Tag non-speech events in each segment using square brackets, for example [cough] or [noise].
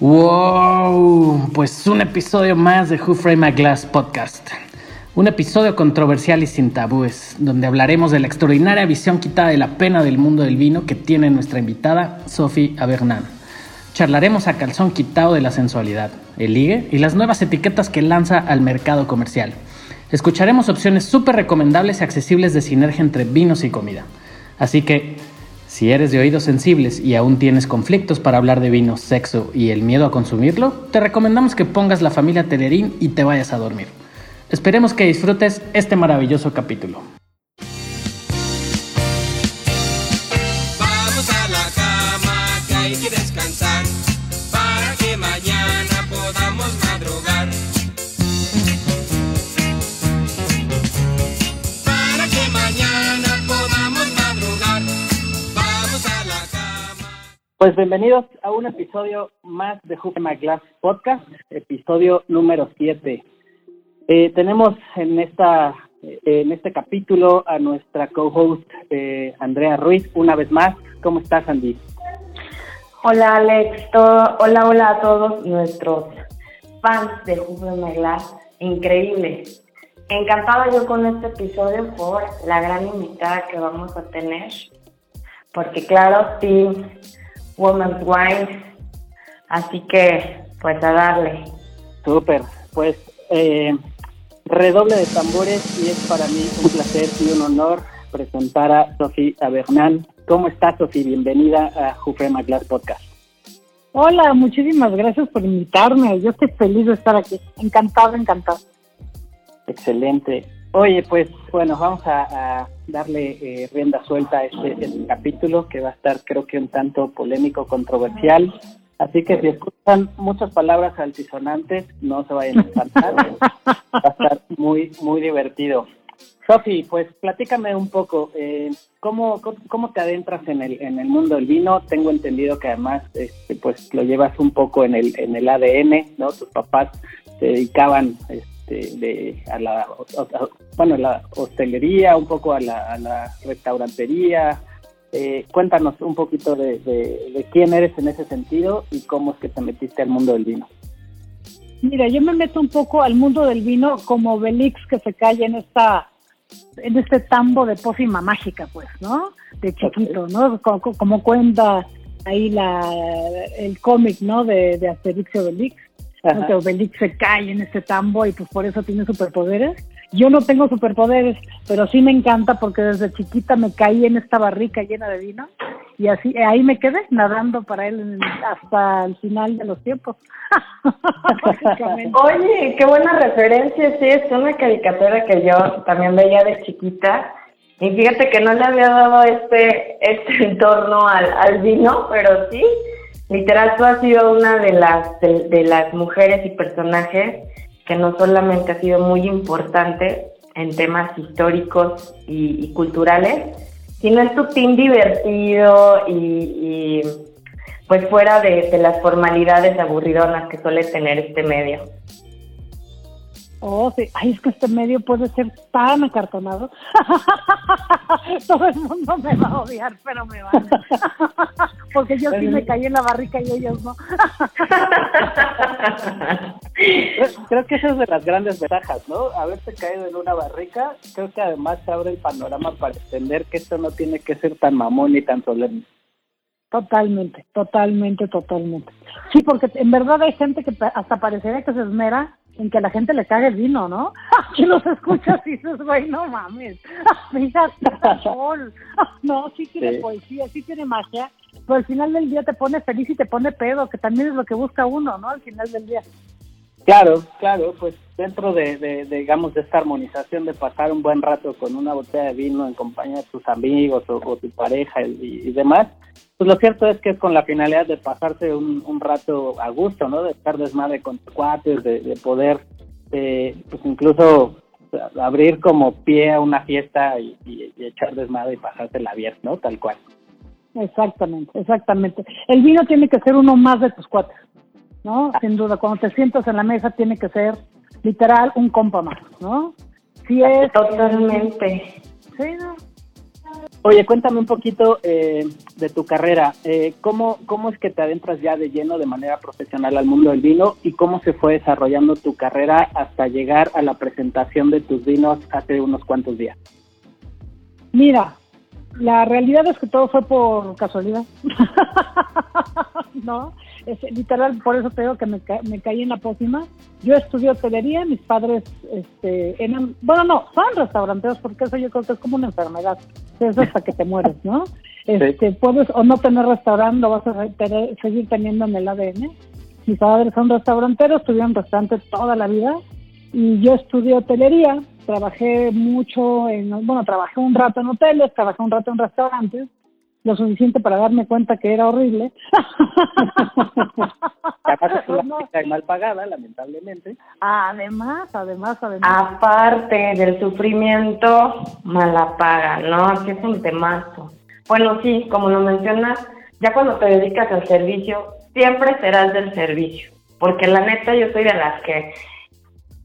Wow, pues un episodio más de Who Frame My Glass podcast. Un episodio controversial y sin tabúes, donde hablaremos de la extraordinaria visión quitada de la pena del mundo del vino que tiene nuestra invitada, Sophie Avernan. Charlaremos a calzón quitado de la sensualidad, el ligue y las nuevas etiquetas que lanza al mercado comercial. Escucharemos opciones súper recomendables y accesibles de sinergia entre vinos y comida. Así que, si eres de oídos sensibles y aún tienes conflictos para hablar de vino, sexo y el miedo a consumirlo, te recomendamos que pongas la familia Telerín y te vayas a dormir. Esperemos que disfrutes este maravilloso capítulo. Pues bienvenidos a un episodio más de Frame My Glass podcast, episodio número 7. Eh, tenemos en esta en este capítulo a nuestra co-host eh, Andrea Ruiz una vez más. ¿Cómo estás, Andy? Hola Alex, todo- hola hola a todos nuestros fans de Jugo de Glass, increíble. Encantada yo con este episodio por la gran invitada que vamos a tener, porque claro, Team Women's Wine, así que pues a darle. Súper. Pues eh, redoble de tambores y es para mí un placer y un honor presentar a Sofía Abernán. ¿Cómo estás, Sofía? Bienvenida a My Glass podcast. Hola, muchísimas gracias por invitarme. Yo estoy feliz de estar aquí. Encantado, encantado. Excelente. Oye, pues bueno, vamos a, darle eh, rienda suelta a este, este capítulo que va a estar creo que un tanto polémico, controversial. Así que si escuchan muchas palabras altisonantes, no se vayan a espantar. va a estar muy, muy divertido. Sofi, pues platícame un poco, eh, ¿cómo, cómo, te adentras en el, en el mundo del vino? Tengo entendido que además este, pues lo llevas un poco en el, en el ADN, ¿no? Tus papás se dedicaban este, de, a la, a- bueno, la hostelería, un poco a la, a la restaurantería. Eh, cuéntanos un poquito de, de- de quién eres en ese sentido y cómo es que te metiste al mundo del vino. Mira, yo me meto un poco al mundo del vino como Belix que se cae en esta en este tambo de pócima mágica, pues, ¿no? De chiquito, ¿no? Como, como cuenta ahí la el cómic, ¿no? De, de Asterix y Obelix. Ajá. Obelix se cae en este tambo y pues por eso tiene superpoderes. Yo no tengo superpoderes, pero sí me encanta porque desde chiquita me caí en esta barrica llena de vino y así eh, ahí me quedé nadando para él en- hasta el final de los tiempos. [laughs] Oye, qué buena referencia, sí, es una caricatura que yo también veía de chiquita. Y fíjate que no le había dado este, este [laughs] entorno al, al vino, pero sí, literal tú has sido una de las, de, de las mujeres y personajes que no solamente ha sido muy importante en temas históricos y, culturales, sino es tu team divertido y, y, pues fuera de, de las formalidades aburridonas que suele tener este medio. Oh, sí. Ay, es que este medio puede ser tan acartonado. [laughs] Todo el mundo me va a odiar, pero me van. [laughs] Porque yo sí me caí en la barrica y ellos no. Creo, que esa es de las grandes ventajas, ¿no? Haberse caído en una barrica, creo que además te abre el panorama para entender que esto no tiene que ser tan mamón ni tan solemne. Totalmente, totalmente, totalmente. Sí, porque en verdad hay gente que hasta parecería que se esmera en que la gente le cague el vino, ¿no? [laughs] Que los escuchas y dices, güey, no mames. [laughs] Fíjate, sol. [laughs] No, sí tiene Sí. poesía, sí tiene magia, pero al final del día te pone feliz y te pone pedo, que también es lo que busca uno, ¿no? Al final del día. Claro, claro, pues dentro de, de, de, digamos, de esta armonización de pasar un buen rato con una botella de vino en compañía de tus amigos o, o tu pareja y, y demás, pues lo cierto es que es con la finalidad de pasarse un, un rato a gusto, ¿no? De estar desmadre con tus cuates, de, de poder, eh, pues incluso abrir como pie a una fiesta y, y- y echar desmadre y pasársela bien, ¿no? Tal cual. Exactamente, exactamente. El vino tiene que ser uno más de tus cuates, ¿no? Sin duda, cuando te sientas en la mesa tiene que ser literal un compa más, ¿no? Si es... Totalmente. Sí, ¿no? Oye, cuéntame un poquito, eh, de tu carrera, eh, ¿cómo, ¿cómo es que te adentras ya de lleno de manera profesional al mundo del vino y cómo se fue desarrollando tu carrera hasta llegar a la presentación de tus vinos hace unos cuantos días? Mira, la realidad es que todo fue por casualidad. [laughs] ¿No? Es, literal, por eso te digo que me, ca- me caí en la pócima. Yo estudié hotelería, mis padres este, eran, bueno, no, son restauranteros porque eso yo creo que es como una enfermedad. Es hasta que te mueres, ¿no? Este, Puedes o no tener restaurante, lo vas a tener- seguir teniendo en el ADN. Mis padres son restauranteros, tuvieron restaurantes toda la vida y yo estudié hotelería, trabajé mucho en, bueno, trabajé un rato en hoteles, trabajé un rato en restaurantes, lo suficiente para darme cuenta que era horrible. [laughs] Además es una No. chica mal pagada, lamentablemente. Además, además, además. Aparte del sufrimiento, mala paga, ¿no? Aquí es un temazo. Bueno, sí, como lo mencionas, ya cuando te dedicas al servicio, siempre serás del servicio. Porque la neta, yo soy de las que,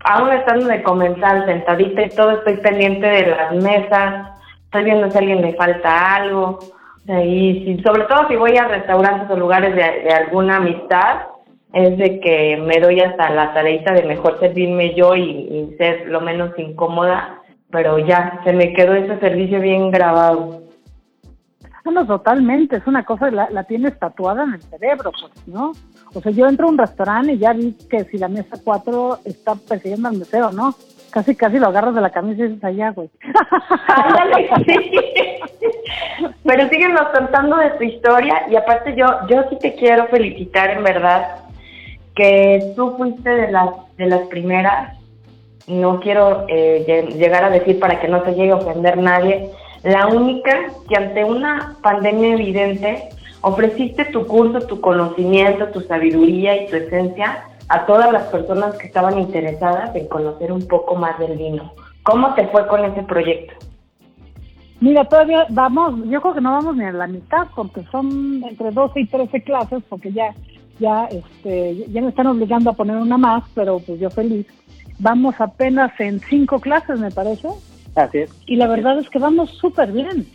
aún estando de comensal, sentadita y todo, estoy pendiente de las mesas, estoy viendo si a alguien le falta algo. Y si- sobre todo si voy a restaurantes o lugares de, alguna amistad, es de que me doy hasta la tareita de mejor servirme yo y, ser lo menos incómoda, pero ya, se me quedó ese servicio bien grabado. Ah, no, totalmente, es una cosa, la, la tienes tatuada en el cerebro, pues, ¿no? O sea, yo entro a un restaurante y ya vi que si la mesa 4 está persiguiendo al mesero, ¿no? Casi, casi lo agarras de la camisa y dices allá, güey. Ándale, [laughs] sí. Pero síguenos contando de tu historia y aparte yo, yo sí te quiero felicitar en verdad que tú fuiste de las, de las primeras, no quiero eh, lle- llegar a decir para que no te llegue a ofender nadie, la única que ante una pandemia evidente ofreciste tu curso, tu conocimiento, tu sabiduría y tu esencia a todas las personas que estaban interesadas en conocer un poco más del vino. ¿Cómo te fue con ese proyecto? Mira, todavía vamos, yo creo que no vamos ni a la mitad, porque son entre 12 y 13 clases, porque ya, ya, este, ya me están obligando a poner una más, pero pues yo feliz. Vamos apenas en cinco clases, me parece, Así es. y la verdad es que vamos súper bien.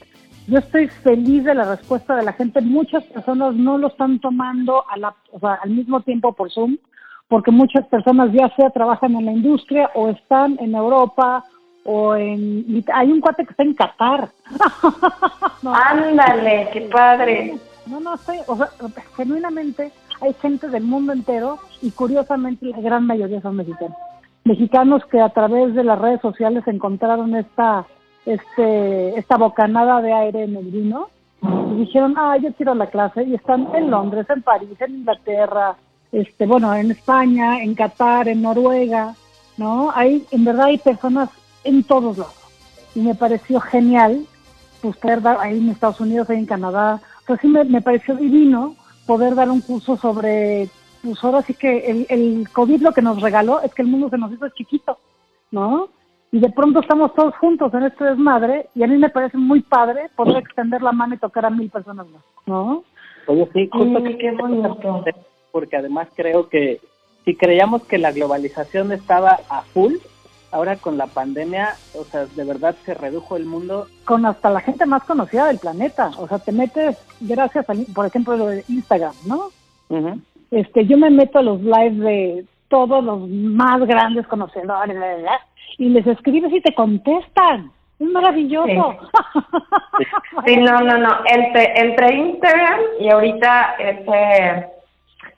Yo estoy feliz de la respuesta de la gente. Muchas personas no lo están tomando a la, o sea, al mismo tiempo por Zoom, porque muchas personas ya sea trabajan en la industria o están en Europa o en... Hay un cuate que está en Qatar. [laughs] No. Ándale, qué padre. No, no, estoy, o sea, genuinamente hay gente del mundo entero y curiosamente la gran mayoría son mexicanos. Mexicanos que a través de las redes sociales encontraron esta, este, esta bocanada de aire en el vino y dijeron, ah, yo quiero la clase y están en Londres, en París, en Inglaterra, este, bueno, en España, en Qatar, en Noruega, ¿no? Hay, en verdad hay personas en todos lados y me pareció genial pues, poder dar ahí en Estados Unidos, ahí en Canadá. Pues sí me, me pareció divino poder dar un curso sobre, pues ahora sí que el, el COVID lo que nos regaló es que el mundo se nos hizo chiquito, ¿no? Y de pronto estamos todos juntos en este desmadre y a mí me parece muy padre poder extender la mano y tocar a mil personas más, ¿no? Oye, sí, justo Mm, que qué bonito. Porque además creo que si creíamos que la globalización estaba a full, ahora con la pandemia, o sea, de verdad se redujo el mundo. Con hasta la gente más conocida del planeta. O sea, te metes gracias a, por ejemplo, lo de Instagram, ¿no? Ujú. este yo me meto a los lives de todos los más grandes conocedores bla, bla, bla, y les escribes y te contestan es maravilloso Sí, [laughs] no, no, no. Entre, entre Instagram y ahorita ese,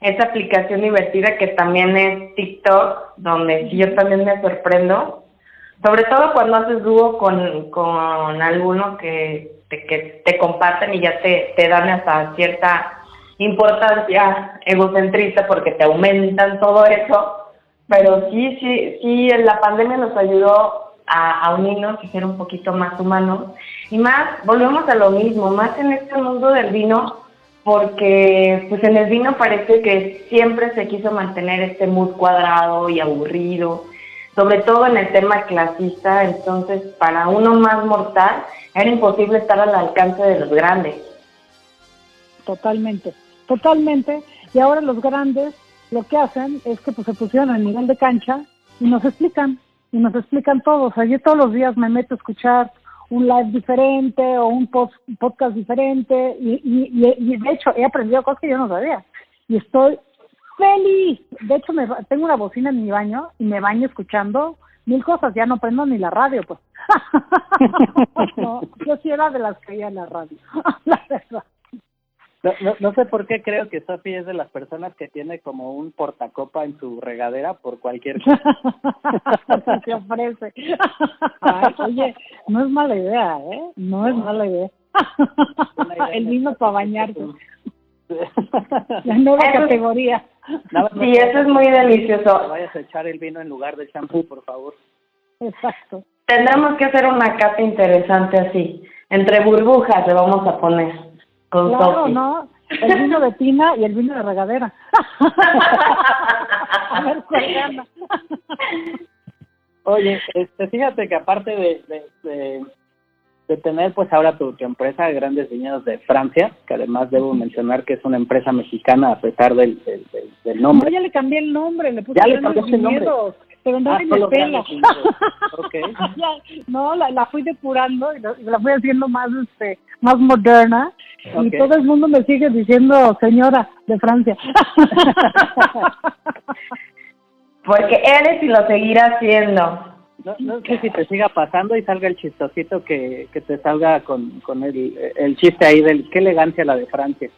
esa aplicación divertida que también es TikTok, donde yo también me sorprendo. Sobre todo cuando haces dúo con, con alguno que te, que te comparten y ya te, te dan hasta cierta importancia egocentrista porque te aumentan todo eso. Pero sí, sí, sí, la pandemia nos ayudó a, a unirnos y ser un poquito más humanos. Y más, volvemos a lo mismo, más en este mundo del vino, porque pues en el vino parece que siempre se quiso mantener este mood cuadrado y aburrido, sobre todo en el tema clasista, entonces para uno más mortal era imposible estar al alcance de los grandes. totalmente totalmente. Y ahora los grandes lo que hacen es que pues se pusieron al nivel de cancha y nos explican y nos explican todo. O sea yo todos los días me meto a escuchar un live diferente o un podcast diferente y, y, de hecho he aprendido cosas que yo no sabía y estoy feliz. De hecho, me, tengo una bocina en mi baño y me baño escuchando mil cosas, ya no prendo ni la radio, pues. [laughs] yo sí era de las que iba en la radio, [laughs] la verdad. No, no, no, sé por qué creo que Sofi es de las personas que tiene como un portacopa en su regadera por cualquier cosa. [laughs] Se ofrece. oye, no es mala idea, ¿eh? No es mala idea. El vino para bañarse. La nueva categoría. sí, eso es muy delicioso. Vayas a echar el vino en lugar del shampoo, por favor. Exacto. Tendremos que hacer una cata interesante así. Entre burbujas le vamos a poner. Con claro, ¿no? El vino de tina y el vino de regadera. [laughs] a ver [laughs] cuál Oye, este, fíjate que aparte de, de, de, tener pues ahora tu, empresa de Grandes Viñedos de Francia, que además debo mencionar que es una empresa mexicana a pesar del, del, nombre. No, ya le cambié el nombre, le puse ya le cambié el nombre pero no ah, me pela. okay. [laughs] no, la, la, fui depurando y la, la, fui haciendo más este más moderna y todo el mundo me sigue diciendo señora de Francia. [laughs] Porque eres y lo seguirá haciendo. No, no sé si te siga pasando y salga el chistosito que, que te salga con, con el, el chiste ahí del qué elegancia la de Francia.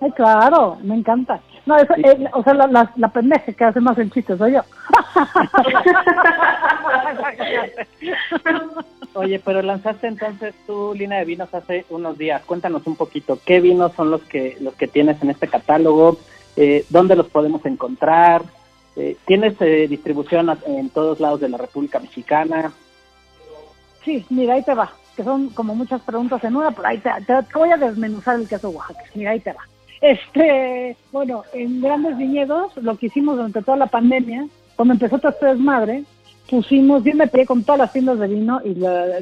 Ay, claro, me encanta. No, eso, eh, o sea, la, la, la, pendeja que hace más el chiste soy yo. [laughs] [laughs] Oye, pero lanzaste entonces tu línea de vinos hace unos días. Cuéntanos un poquito, ¿qué vinos son los que los que tienes en este catálogo? Eh, ¿Dónde los podemos encontrar? Eh, ¿Tienes eh, distribución en todos lados de la República Mexicana? Sí, mira, ahí te va, que son como muchas preguntas en una, pero ahí te, te voy a desmenuzar el caso Oaxaca. Mira, ahí te va. Este, bueno, en Grandes Viñedos, lo que hicimos durante toda la pandemia, cuando empezó todo este desmadre, pusimos, yo me pegué con todas las tiendas de vino y la,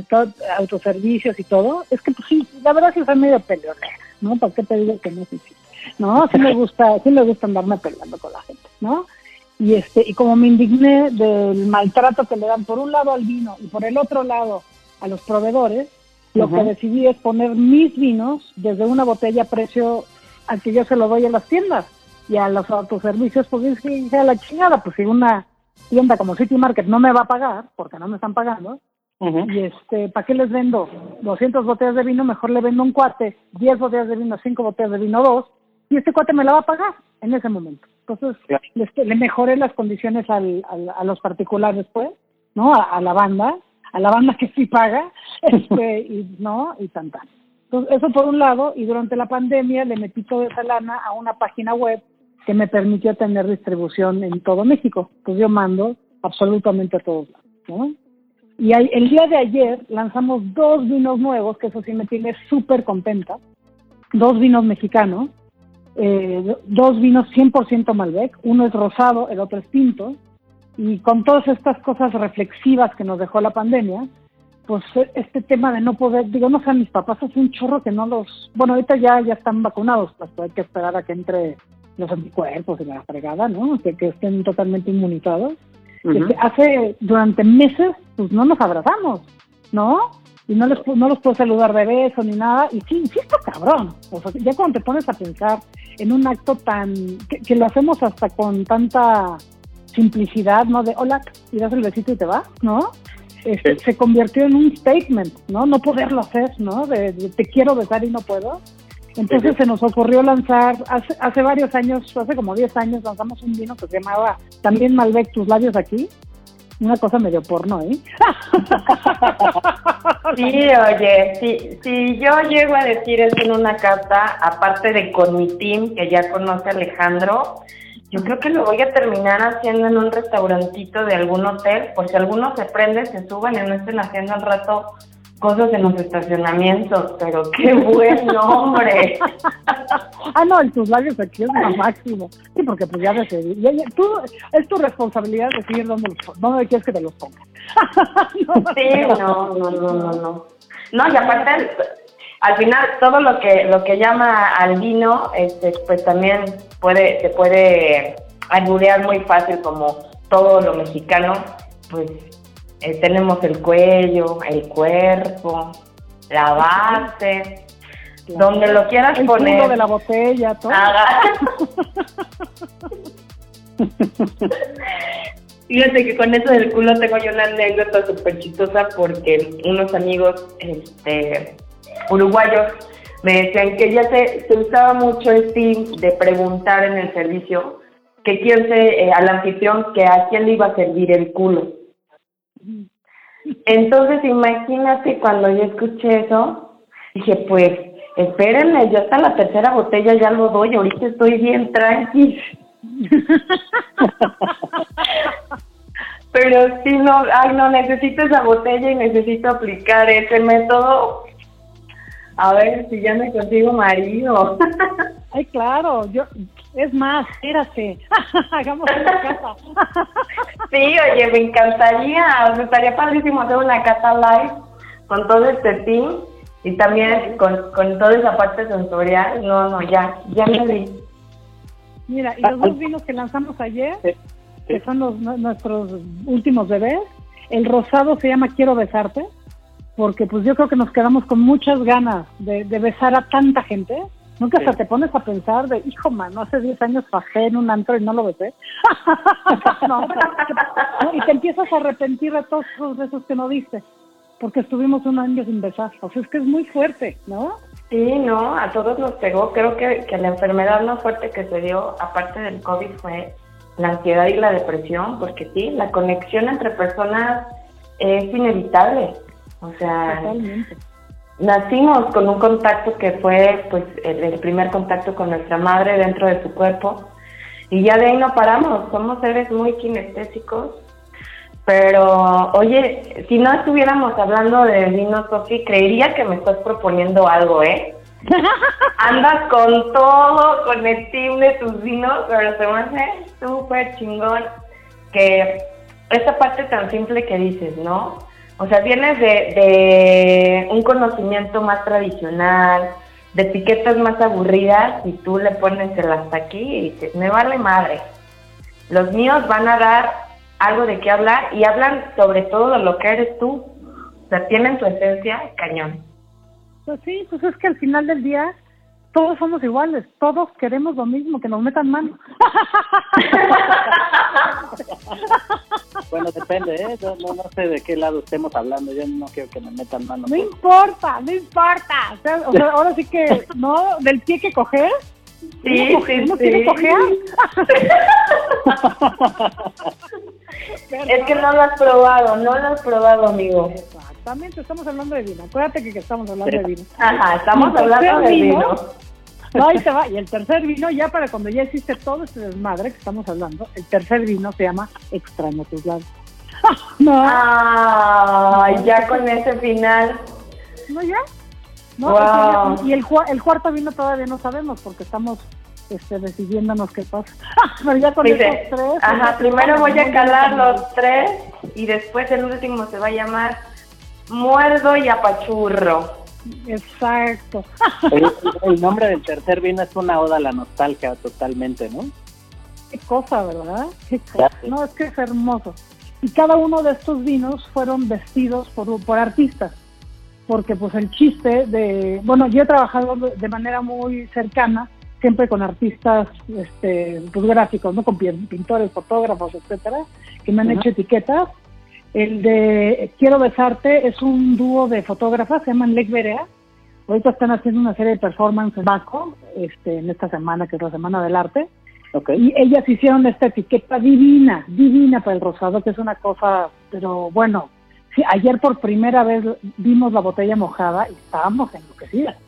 autoservicios y todo, es que pues sí, la verdad sí fue medio peleonera, ¿no? ¿Para qué te digo que no sí, sí? ¿No? Sí me gusta, sí me gusta andarme peleando con la gente, ¿no? Y este, y como me indigné del maltrato que le dan por un lado al vino y por el otro lado a los proveedores, lo que decidí es poner mis vinos desde una botella a precio al que yo se lo doy a las tiendas y a los autoservicios, pues es que sea la chingada, pues si una tienda como City Market no me va a pagar, porque no me están pagando, y este, ¿para qué les vendo 200 botellas de vino? Mejor le vendo un cuate, 10 botellas de vino, 5 botellas de vino, 2, y este cuate me la va a pagar en ese momento. Entonces, le, mejoré las condiciones al, a los particulares, pues, ¿no? A, la banda, a la banda [laughs] que sí paga, este, [laughs] y, ¿no? Y tan, tan. Entonces, eso por un lado, y durante la pandemia le metí toda esa lana a una página web que me permitió tener distribución en todo México. Pues yo mando absolutamente a todos lados. Y el día de ayer lanzamos dos vinos nuevos, que eso sí me tiene súper contenta, dos vinos mexicanos, eh, dos vinos 100% Malbec, uno es rosado, el otro es tinto, y con todas estas cosas reflexivas que nos dejó la pandemia, pues este tema de no poder, digo, no sé, mis papás es un chorro que no los, bueno, ahorita ya, ya están vacunados, pues hay que esperar a que entre los anticuerpos y la fregada, ¿no? Que, que estén totalmente inmunizados. Este, hace, durante meses, pues no nos abrazamos, ¿no? Y no, les, no los puedo saludar de beso ni nada, y sí, sí está cabrón. O sea, ya cuando te pones a pensar en un acto tan, que, que lo hacemos hasta con tanta simplicidad, ¿no? De hola, y das el besito y te vas, ¿no? Este, se convirtió en un statement, ¿no? No poderlo hacer, ¿no? De, te quiero besar y no puedo. Entonces se nos ocurrió lanzar, hace, hace varios años, hace como 10 años, lanzamos un vino que se llamaba también Malbec, tus labios aquí. Una cosa medio porno, ¿eh? [laughs] Sí, oye, si, si yo llego a decir eso en una carta, aparte de con mi team, que ya conoce Alejandro, yo creo que lo voy a terminar haciendo en un restaurantito de algún hotel, por si alguno se prende, se suban y no estén haciendo al rato cosas en los estacionamientos, pero qué buen nombre. [laughs] ah, no, en tus labios aquí es lo máximo. Sí, porque pues ya decidí. tú, es tu responsabilidad decidir dónde, los, dónde quieres que te los pongas. [laughs] sí, no, no, no, no, no. No, y aparte al final todo lo que lo que llama al vino este pues también puede se puede alburear muy fácil como todo lo mexicano pues eh, tenemos el cuello el cuerpo la base, donde lo quieras el poner. culo de la botella, todo. [laughs] Fíjate que con eso del culo tengo yo una anécdota súper chistosa porque unos amigos este, uruguayos me decían que ya se, se usaba mucho el fin de preguntar en el servicio que quién se, eh, al anfitrión que a quién le iba a servir el culo. Entonces imagínate cuando yo escuché eso, dije pues espérenme, yo hasta la tercera botella ya lo doy, ahorita estoy bien tranqui. [laughs] Pero sí, no, ay, no, necesito esa botella y necesito aplicar ese método. A ver si ya me consigo marido. Ay, claro, yo, es más, espérate, [laughs] hagamos una casa. [laughs] Sí, oye, me encantaría, me estaría padrísimo hacer una cata live con todo este team y también con, con toda esa parte sensorial. No, no, ya, ya me vi. Mira, y los dos vinos que lanzamos ayer, Sí, que son los, nu- nuestros últimos bebés, el rosado se llama Quiero besarte, porque pues yo creo que nos quedamos con muchas ganas de, de besar a tanta gente. Nunca Sí. hasta te pones a pensar de, hijo, mano, hace 10 años bajé en un antro y no lo besé. [laughs] no, y te empiezas a arrepentir de todos esos besos que no diste, porque estuvimos un año sin besar. O sea, es que es muy fuerte, ¿no? Sí, no, a todos nos pegó. Creo que, que la enfermedad más fuerte que se dio, aparte del COVID, fue la ansiedad y la depresión, porque sí, la conexión entre personas es inevitable. O sea, Totalmente. Nacimos con un contacto que fue pues el, el primer contacto con nuestra madre dentro de su cuerpo y ya de ahí no paramos, somos seres muy kinestésicos. Pero, oye, si no estuviéramos hablando de vino, Sofi, creería que me estás proponiendo algo, ¿eh? [laughs] Andas con todo, con el team de tus vinos, pero se me hace súper chingón que esta parte tan simple que dices, ¿no? O sea, vienes de, de un conocimiento más tradicional, de etiquetas más aburridas y tú le pones el hasta aquí y dices, me vale madre. Los míos van a dar algo de qué hablar y hablan sobre todo de lo que eres tú. O sea, tienen tu esencia cañón. Pues sí, pues es que al final del día todos somos iguales, todos queremos lo mismo, que nos metan mano. Bueno, depende, ¿eh? Yo no, no sé de qué lado estemos hablando. Yo no quiero que me metan mano. No importa, no importa. O sea, o sea, ahora sí que, ¿no? Del pie que coger. Sí, uno, coge- sí, sí. Es que no lo has probado, no lo has probado, amigo. Exactamente, estamos hablando de vino. Acuérdate que, que estamos hablando de vino. Ajá, estamos hablando de vino. No, ahí te va. Y el tercer vino, ya para cuando ya existe todo este desmadre que estamos hablando, el tercer vino se llama Extraño tus labios. [laughs] no, Ay, ya con ese final. no, ya. No, Wow. ese- y el, cua- el cuarto vino todavía no sabemos porque estamos este, decidiéndonos qué pasa. [laughs] Pero ya con Dice, esos tres. ajá, ya primero voy a calar los tres y después el último se va a llamar Muerdo y Apachurro. Exacto. [laughs] El, el nombre del tercer vino es una oda a la nostalgia totalmente, ¿no? Qué cosa, ¿verdad? Qué cosa. No, es que es hermoso. Y cada uno de estos vinos fueron vestidos por, por artistas. Porque pues el chiste de... Bueno, yo he trabajado de manera muy cercana, siempre con artistas este, pues, gráficos, ¿no? Con pin- pintores, fotógrafos, etcétera, que me han hecho etiquetas. El de Quiero Besarte es un dúo de fotógrafas, se llaman Lec Berea. Ahorita están haciendo una serie de performance en Baco, este, en esta semana, que es la Semana del Arte. Ok. Y ellas hicieron esta etiqueta divina, divina para el rosado, que es una cosa, pero bueno, sí, ayer por primera vez vimos la botella mojada y estábamos enloquecidas. [laughs]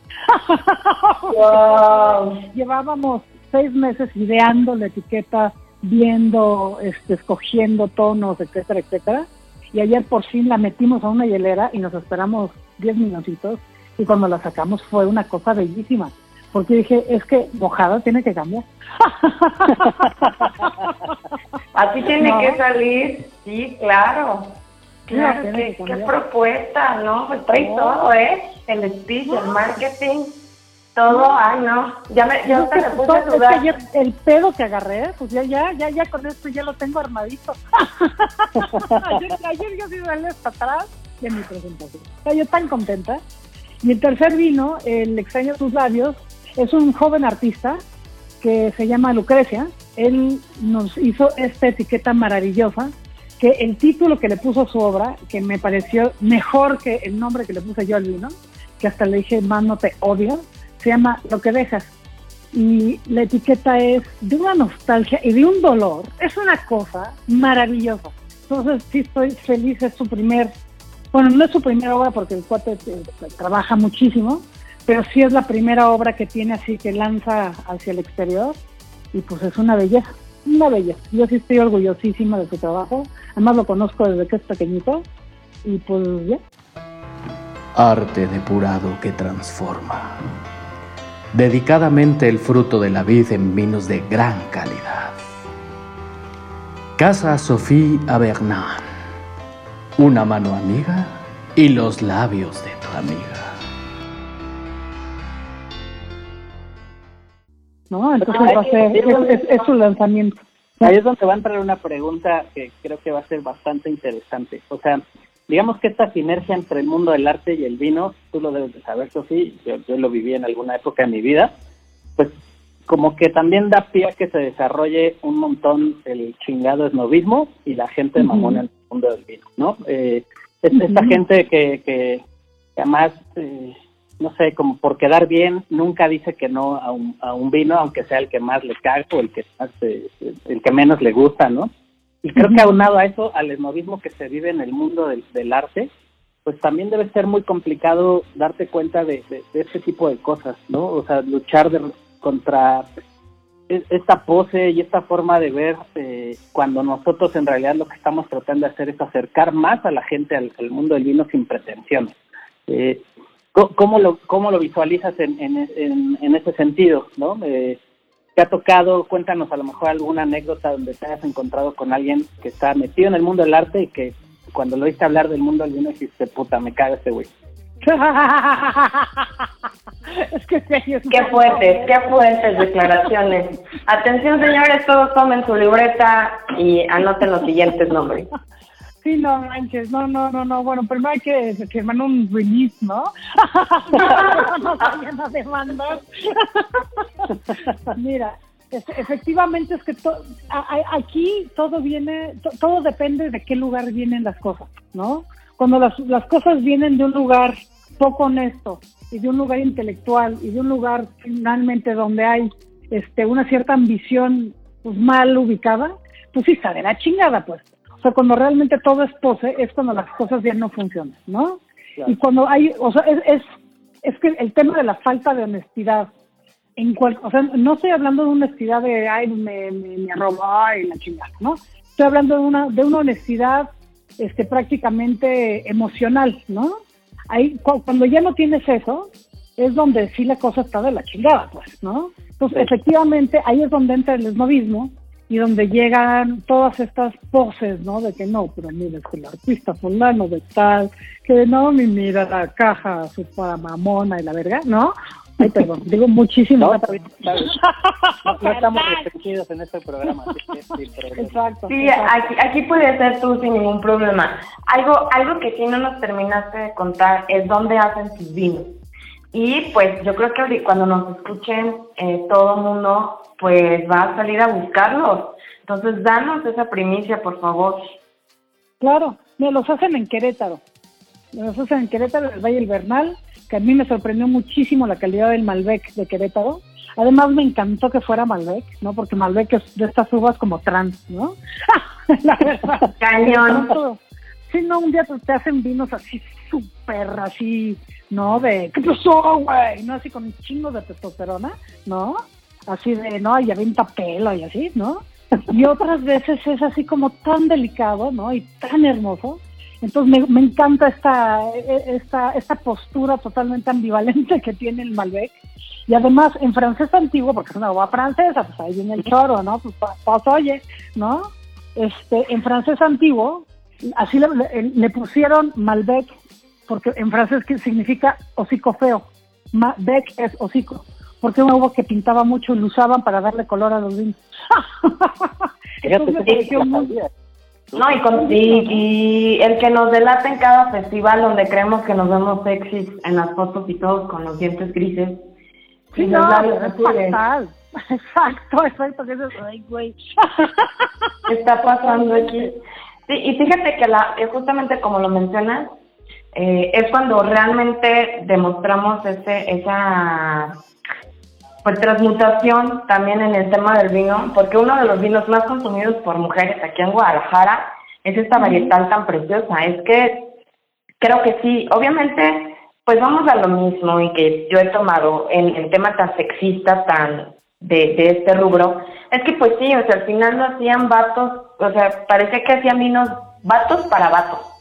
Wow. Llevábamos seis meses ideando la etiqueta, viendo, este, escogiendo tonos, etcétera, etcétera. Y ayer por fin la metimos a una hielera y nos esperamos diez minutitos y cuando la sacamos fue una cosa bellísima. Porque dije, es que mojada tiene que cambiar. [laughs] Así tiene No. que salir, sí, claro. Claro, qué, que qué propuesta, ¿no? Pues trae todo, ¿eh? El speech, el marketing, todo, ay, no. Ya me, ya No, hasta me puse a es que sudar. ayer el pedo que agarré, pues ya, ya, ya, ya con esto ya lo tengo armadito. [laughs] ayer, ayer yo sí salí hasta atrás de mi presentación. O sea, yo tan contenta. Y el tercer vino, El extraño tus labios, es un joven artista que se llama Lucrecia. Él nos hizo esta etiqueta maravillosa, que el título que le puso a su obra, que me pareció mejor que el nombre que le puse yo al vino, que hasta le dije, más no te odio, se llama Lo que dejas. Y la etiqueta es de una nostalgia y de un dolor. Es una cosa maravillosa. Entonces sí estoy feliz, es su primer, bueno, no es su primera obra porque el cuate eh, trabaja muchísimo, pero sí es la primera obra que tiene así que lanza hacia el exterior y pues es una belleza, una belleza. Yo sí estoy orgullosísima de su trabajo, además lo conozco desde que es pequeñito y pues ya. Arte depurado que transforma. Dedicadamente el fruto de la vid en vinos de gran calidad. Casa Sophie Avernan. Una mano amiga y los labios de tu amiga. ¿No? Entonces va a ser, es, es, es su lanzamiento. Ahí es donde va a entrar una pregunta que creo que va a ser bastante interesante. O sea, digamos que esta sinergia entre el mundo del arte y el vino, tú lo debes de saber, Sofía, yo, yo lo viví en alguna época de mi vida, pues como que también da pie a que se desarrolle un montón el chingado esnovismo y la gente mamona en el mundo del vino, ¿no? Eh, es esta gente que, que, que además, eh, no sé, como por quedar bien, nunca dice que no a un, a un vino, aunque sea el que más le cae o el que más, eh, el que menos le gusta, ¿no? Y creo que aunado a eso, al esnovismo que se vive en el mundo del, del arte, pues también debe ser muy complicado darte cuenta de, de, de este tipo de cosas, ¿no? O sea, luchar de, contra esta pose y esta forma de ver eh, cuando nosotros en realidad lo que estamos tratando de hacer es acercar más a la gente al, al mundo del vino sin pretensiones. Eh, ¿cómo, lo, ¿Cómo lo visualizas en, en, en, en ese sentido? ¿no? Eh, ¿Te ha tocado, cuéntanos a lo mejor alguna anécdota donde te hayas encontrado con alguien que está metido en el mundo del arte y que cuando lo oíste hablar del mundo del vino dijiste, puta, me caga ese güey? [laughs] es que Qué fuertes, qué fuertes declaraciones. Atención, señores, todos tomen su libreta y anoten los siguientes nombres. Sí, no manches, no, no, no, no. Bueno, primero hay que firmar un release, ¿no? no vayan a demandar. Mira, efectivamente es que to- aquí todo viene, to- todo depende de qué lugar vienen las cosas, ¿no? Cuando las, las cosas vienen de un lugar poco honesto y de un lugar intelectual y de un lugar finalmente donde hay este una cierta ambición pues mal ubicada, pues sí está de la chingada, pues. O sea, cuando realmente todo es pose, es cuando las cosas ya no funcionan, ¿no? Claro. Y cuando hay, o sea, es, es, es que el tema de la falta de honestidad, en cual, o sea, no estoy hablando de honestidad de, ay, me, me, me robó y la chingada, ¿no? Estoy hablando de una, de una honestidad este, prácticamente emocional, ¿no? Ahí, cu- cuando ya no tienes eso, es donde sí la cosa está de la chingada, pues, ¿no? Entonces, efectivamente, ahí es donde entra el esnovismo y donde llegan todas estas poses, ¿no? De que no, pero mira, es que el artista fulano de tal, que no, mi mira la caja super mamona y la verga, ¿no? Ay, perdón, digo muchísimo. No, bien. No, no estamos restringidos en este programa. Exacto. Sí, exacto. aquí, aquí puedes ser tú sin ningún problema. Algo, algo que sí no nos terminaste de contar es dónde hacen tus vinos. Y pues yo creo que cuando nos escuchen eh, todo el mundo, pues va a salir a buscarlos. Entonces, danos esa primicia, por favor. Claro, me los hacen en Querétaro. Me los hacen en Querétaro, el Valle del Bernal, que a mí me sorprendió muchísimo la calidad del Malbec de Querétaro. Además me encantó que fuera Malbec, ¿no? Porque Malbec es de estas uvas como trans, ¿no? [laughs] la verdad. Cañón. Sí, no, un día te hacen vinos así súper así, ¿no? De, ¿qué pasó, güey? ¿No? Así con un chingo de testosterona, ¿no? Así de, no, y avienta pelo y así, ¿no? Y otras veces es así como tan delicado, ¿no? Y tan hermoso. Entonces me, me encanta esta, e- esta, esta postura totalmente ambivalente que tiene el Malbec. Y además en francés antiguo, porque es una uva francesa, pues ahí viene el choro, ¿no? Pues, pues oye, ¿no? Este, en francés antiguo, así le, le- le pusieron Malbec, porque en francés que significa hocico feo. Malbec es hocico, porque era una uva que pintaba mucho y lo usaban para darle color a los vinos. [laughs] Entonces muy-. No, y, con, y, y el que nos delata en cada festival donde creemos que nos vemos sexys en las fotos y todos con los dientes grises. Sí, y no, los labios es azules. fatal. [laughs] Exacto, exacto. que eso es- Ay, güey. ¿Qué está pasando aquí? [laughs] Sí, y fíjate que la, eh, justamente como lo mencionas, eh, es cuando realmente demostramos ese, esa pues transmutación también en el tema del vino, porque uno de los vinos más consumidos por mujeres aquí en Guadalajara es esta varietal tan preciosa. Es que creo que sí, obviamente, pues vamos a lo mismo y que yo he tomado en el tema tan sexista, tan de, de este rubro, es que pues sí, o sea, al final lo hacían vatos, o sea, parecía que hacían vinos vatos para vatos.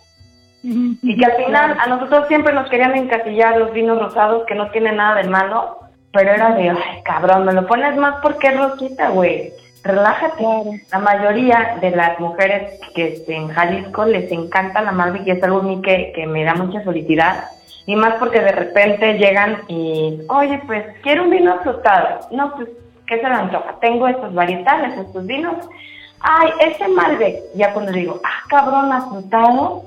Y que al final a nosotros siempre nos querían encasillar los vinos rosados que no tienen nada de malo, pero era de, ay, cabrón, me lo pones más porque es rosita, güey. Relájate. La mayoría de las mujeres que en Jalisco les encanta la Malbec y es algo a mí que, que me da mucha felicidad. Y más porque de repente llegan y, oye, pues quiero un vino frutado. No, pues, ¿qué se le antoja? Tengo estos varietales, estos vinos. Ay, ese Malbec. Ya cuando digo, ah, cabrón, afrutado.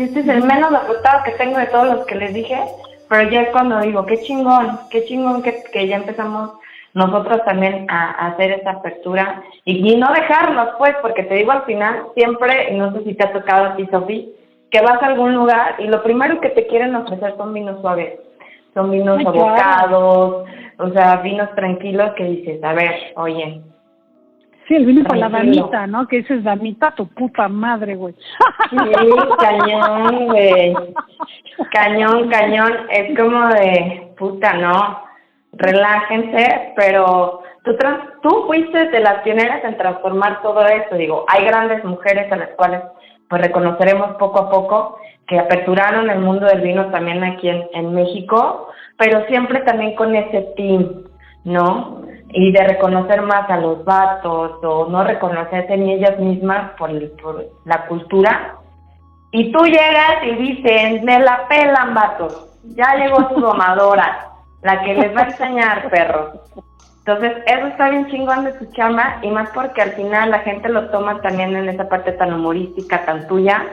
Si este es el menos afrutado que tengo de todos los que les dije, pero ya es cuando digo, qué chingón, qué chingón que, que ya empezamos nosotros también a, a hacer esa apertura y, y no dejarnos, pues, porque te digo al final, siempre, y no sé si te ha tocado a ti, Sofi, que vas a algún lugar y lo primero que te quieren ofrecer son vinos suaves, son vinos abocados, o sea, vinos tranquilos que dices, a ver, oye, Sí, el vino para la Tranquilo. damita, ¿no? Que dices damita, tu puta madre, güey. Sí, cañón, güey. Cañón, cañón. Es como de puta, ¿no? Relájense, pero tú, trans- tú fuiste de las pioneras en transformar todo esto. Digo, hay grandes mujeres a las cuales pues reconoceremos poco a poco que aperturaron el mundo del vino también aquí en, en México, pero siempre también con ese team, ¿no? Y de reconocer más a los vatos o no reconocerse ni ellas mismas por, por la cultura. Y tú llegas y dices, me la pelan, vatos. Ya llegó su domadora, la que les va a enseñar, perros. Entonces, eso está bien chingón de tu chamba y más porque al final la gente lo toma también en esa parte tan humorística, tan tuya.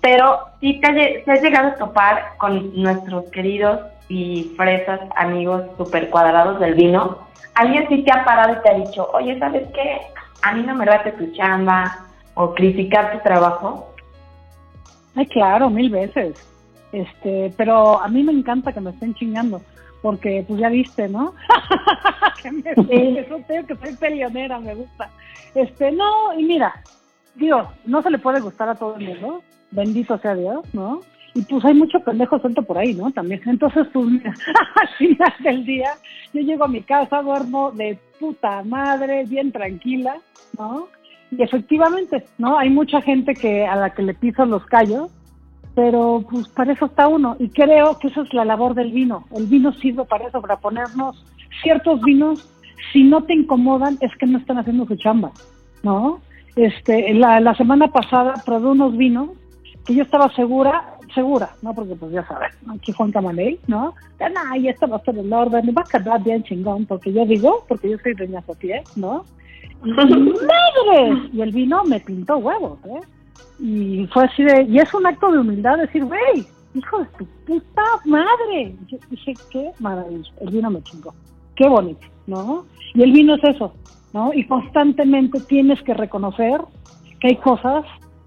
Pero sí te has llegado a topar con nuestros queridos y fresas amigos super cuadrados del vino. Alguien sí te ha parado y te ha dicho, oye, ¿sabes qué? A mí no me late tu chamba o criticar tu trabajo. Ay, claro, mil veces. Este, pero a mí me encanta que me estén chingando, porque pues ya viste, ¿no? [laughs] que me, eso tengo que soy peleonera, me gusta. Este, no, y mira, Dios, no se le puede gustar a todo el mundo, bendito sea Dios, ¿no? Y pues hay mucho pendejo suelto por ahí, ¿no? También. Entonces, pues [laughs] al final del día, yo llego a mi casa, duermo de puta madre, bien tranquila, ¿no? Y efectivamente, ¿no? Hay mucha gente que a la que le piso los callos, pero pues para eso está uno. Y creo que esa es la labor del vino. El vino sirve para eso, para ponernos ciertos vinos, si no te incomodan, es que no están haciendo su chamba, ¿no? Este, la, la semana pasada probé unos vinos que yo estaba segura, segura, ¿no? Porque pues ya sabes, aquí Juan Camaney, ¿no? De, nah, y esto va a ser el orden, va a quedar bien chingón, porque yo digo, porque yo soy doña Sofía, ¿no? Y, [laughs] ¡Madre! Y el vino me pintó huevos, ¿eh? Y fue así de, y es un acto de humildad decir, güey, hijo de tu puta madre. Yo dije, qué maravilla, el vino me chingó, qué bonito, ¿no? Y el vino es eso, ¿no? Y constantemente tienes que reconocer que hay cosas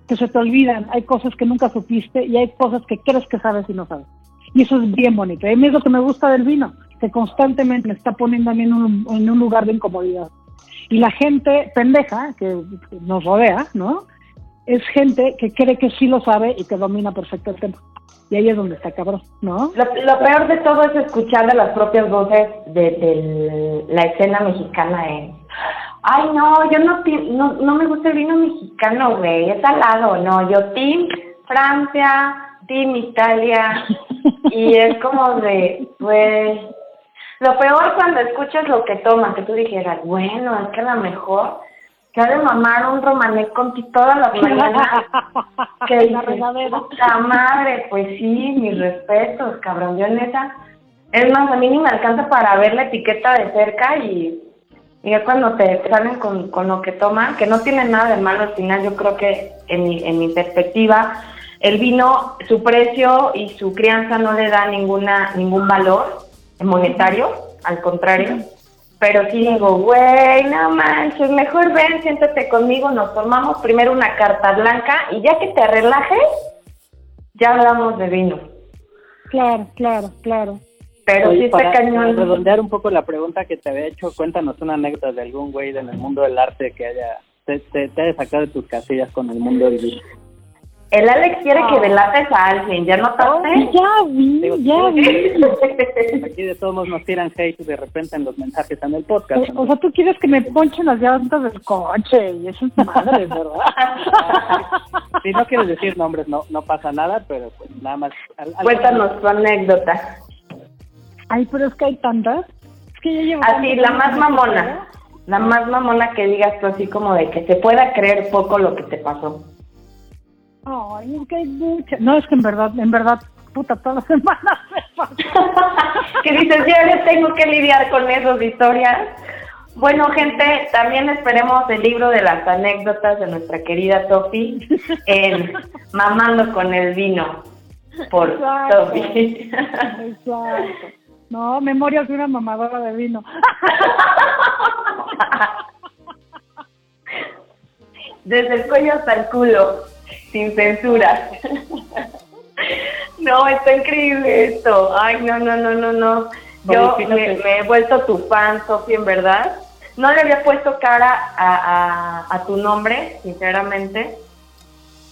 que se te olvidan, hay cosas que nunca supiste y hay cosas que crees que sabes y no sabes. Y eso es bien bonito. A mí es lo que me gusta del vino, que constantemente me está poniendo a mí en un, en un lugar de incomodidad. Y la gente pendeja que nos rodea, ¿no? Es gente que cree que sí lo sabe y que domina perfecto el tema. Y ahí es donde está cabrón, ¿no? Lo, peor de todo es escuchar de las propias voces de, de la escena mexicana en... Ay, no, yo no, no, no me gusta el vino mexicano, güey, es salado, no, yo team Francia, team Italia, y es como de, pues, lo peor cuando escuchas lo que toman, que tú dijeras, bueno, es que a lo mejor que ha de mamar un romané con ti todas las mañanas. [laughs] que la dices, madre, pues sí, mis respetos, cabrón, yo neta. Es más, a mí ni me alcanza para ver la etiqueta de cerca y Y ya cuando te salen con, con lo que toman, que no tiene nada de malo al final, yo creo que en mi, en mi perspectiva, el vino, su precio y su crianza no le da ninguna ningún valor monetario, al contrario. Pero sí digo, güey, no manches, mejor ven, siéntate conmigo, nos tomamos primero una carta blanca y ya que te relajes, ya hablamos de vino. Claro, claro, claro. Pero Oye, sí está para, para cañón. redondear un poco la pregunta que te había hecho, cuéntanos una anécdota de algún güey en el mundo del arte que haya te, te, te haya sacado de tus casillas con el mundo del vino. El Alex quiere que delates a alguien, ¿ya notaste? Ya vi, Digo, ya vi. [laughs] Aquí de todos modos nos tiran hate de repente en los mensajes en el podcast. O, o sea, tú quieres que me ponchen las llantas del coche y eso es madre, ¿verdad? [laughs] Si no quieres decir nombres, no no pasa nada, pero pues nada más. al- al- Cuéntanos tu anécdota. Ay, pero es que hay tantas. Es que ya llevo Así, la más mamona. La más mamona que digas tú así como de que se pueda creer poco lo que te pasó. Ay, es que hay muchas. No, es que en verdad, en verdad, puta, todas las [laughs] semanas que dices, ya les tengo que lidiar con esas historias. Bueno, gente, también esperemos el libro de las anécdotas de nuestra querida Tofi en Mamando con el vino por Exacto. Tofi. Exacto. No, memorias de una mamadora de vino. Desde el cuello hasta el culo, sin censura. [laughs] No, está increíble esto. Ay, no, no, no, no, no. Yo me, he vuelto tu fan, Sofi, en verdad. No le había puesto cara a, a- a tu nombre, sinceramente.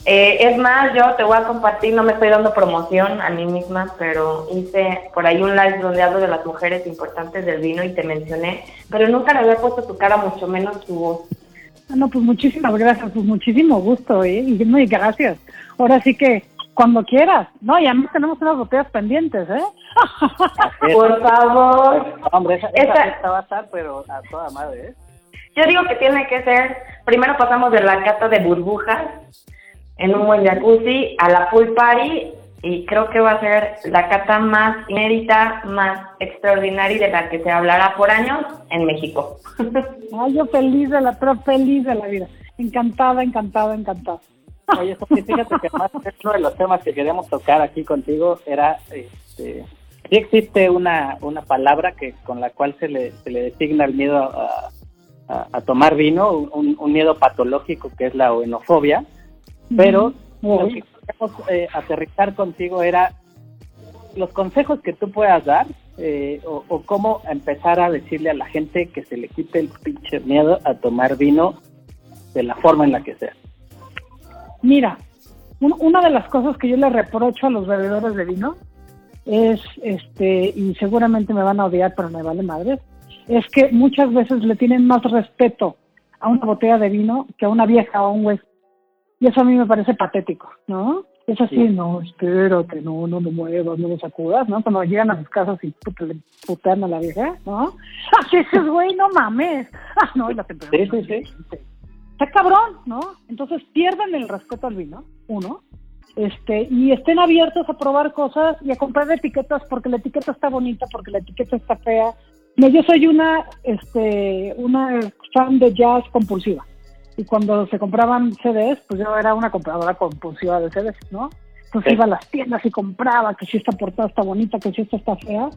Eh, es más, yo te voy a compartir, no me estoy dando promoción a mí misma, pero hice por ahí un live donde hablo de las mujeres importantes del vino y te mencioné, pero nunca le había puesto tu cara, mucho menos tu voz. Ah, No, pues muchísimas gracias, pues muchísimo gusto, ¿eh? Y no, y gracias. Ahora sí que cuando quieras. No, y además tenemos unas botellas pendientes, ¿eh? Por favor. Hombre, esa, esa Esa- fiesta va a estar, pero a toda madre, ¿eh? Yo digo que tiene que ser, primero pasamos de la cata de burbujas en un buen jacuzzi a la pool party y creo que va a ser la cata más inédita, más extraordinaria y de la que se hablará por años en México. [laughs] Ay, yo feliz de la, pero feliz de la vida. Encantada, encantada, encantada. Oye, Sofi, fíjate que además uno de los temas que queríamos tocar aquí contigo era, este, sí existe una, una palabra que con la cual se le, se le designa el miedo a, a- a tomar vino, un, un miedo patológico que es la oenofobia, pero eh, aterrizar contigo era los consejos que tú puedas dar eh, o, cómo empezar a decirle a la gente que se le quite el pinche miedo a tomar vino de la forma en la que sea. Mira, un- una de las cosas que yo le reprocho a los bebedores de vino es, este, y seguramente me van a odiar, pero me vale madre, es que muchas veces le tienen más respeto a una botella de vino que a una vieja o a un güey. Y eso a mí me parece patético, ¿no? Es así, Sí. no, espérate, no, no me muevas, no me sacudas, ¿no? Cuando llegan a sus casas y puta, le putean a la vieja, ¿no? [laughs] Ah, que dices, güey, no mames. Ah, no, y la temperatura. Sí, sí, sí. Está cabrón, ¿no? Entonces pierden el respeto al vino, uno, este, y estén abiertos a probar cosas y a comprar etiquetas porque la etiqueta está bonita, porque la etiqueta está fea. No, yo soy una, este, una fan de jazz compulsiva. Y cuando se compraban CDs, pues yo era una compradora compulsiva de CDs, ¿no? Entonces Sí. iba a las tiendas y compraba que si esta portada está bonita, que si esta está fea,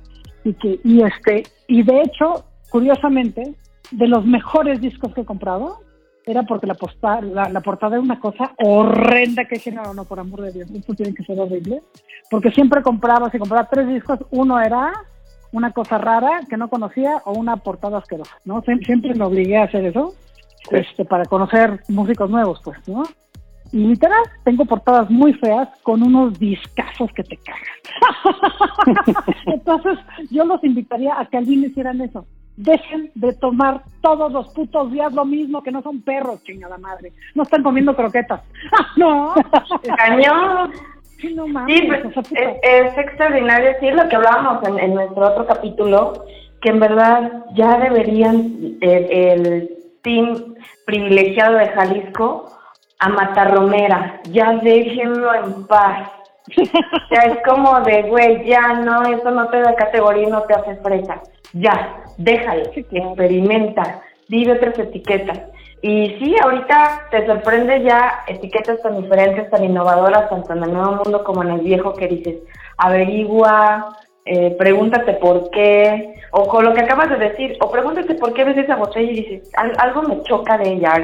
y que, y este, y de hecho, curiosamente, de los mejores discos que he comprado, era porque la, posta, la, la portada era una cosa horrenda que dije, no, no, por amor de Dios, esto tiene que ser horrible. Porque siempre compraba, si compraba tres discos, uno era una cosa rara que no conocía o una portada asquerosa, ¿no? Siem- Siempre me obligué a hacer eso, Sí. este, para conocer músicos nuevos, pues, ¿no? Y literal, tengo portadas muy feas con unos discazos que te cagan. [laughs] Entonces, yo los invitaría a que al vino hicieran eso. Dejen de tomar todos los putos días lo mismo, que no son perros, chingada madre. No están comiendo croquetas. [laughs] ¡Ah, no! Cañón. Sí, no mames. Sí, pues, o sea, es, es extraordinario, sí, lo que hablábamos en, en nuestro otro capítulo, que en verdad ya deberían el, el team privilegiado de Jalisco a Matarromera, ya déjenlo en paz. [laughs] Ya es como de, güey, ya no, eso no te da categoría y no te hace fresa. Ya, déjalo, experimenta, vive otras etiquetas. Y sí, ahorita te sorprende ya etiquetas tan diferentes, tan innovadoras, tanto en el nuevo mundo como en el viejo, que dices, averigua, eh, pregúntate por qué, o con lo que acabas de decir, o pregúntate por qué ves esa botella y dices, algo me choca de ella,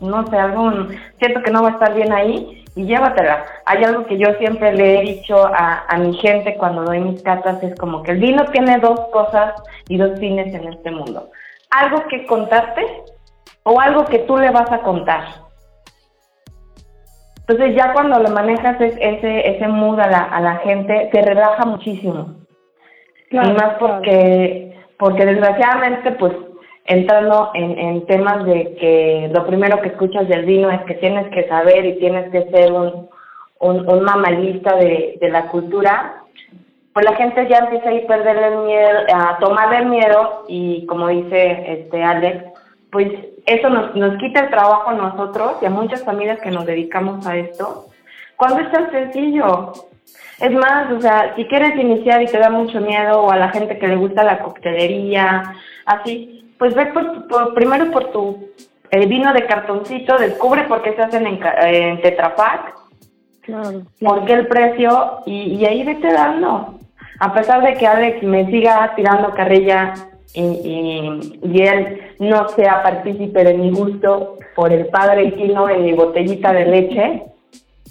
no sé, algo, siento que no va a estar bien ahí, y llévatela. Hay algo que yo siempre le he dicho a, a mi gente cuando doy mis cartas, es como que el vino tiene dos cosas y dos fines en este mundo. Algo que contarte o algo que tú le vas a contar. Entonces ya cuando le manejas ese, ese mood a la, a la gente, te relaja muchísimo. Y más porque, porque desgraciadamente pues entrando en, en temas de que lo primero que escuchas del vino es que tienes que saber y tienes que ser un, un, un mamalista de, de la cultura, pues la gente ya empieza a ir perderle el miedo, a tomarle el miedo y como dice este Alex, pues eso nos, nos quita el trabajo a nosotros y a muchas familias que nos dedicamos a esto. Cuando es tan sencillo, es más, o sea, si quieres iniciar y te da mucho miedo o a la gente que le gusta la coctelería, así, pues ve por, primero por tu el vino de cartoncito, descubre por qué se hacen en, en Tetrapac, claro, por qué el precio, y, ahí vete dando. A pesar de que Alex me siga tirando carrilla y, y, él no sea partícipe de mi gusto por el padre Quino en mi botellita de leche,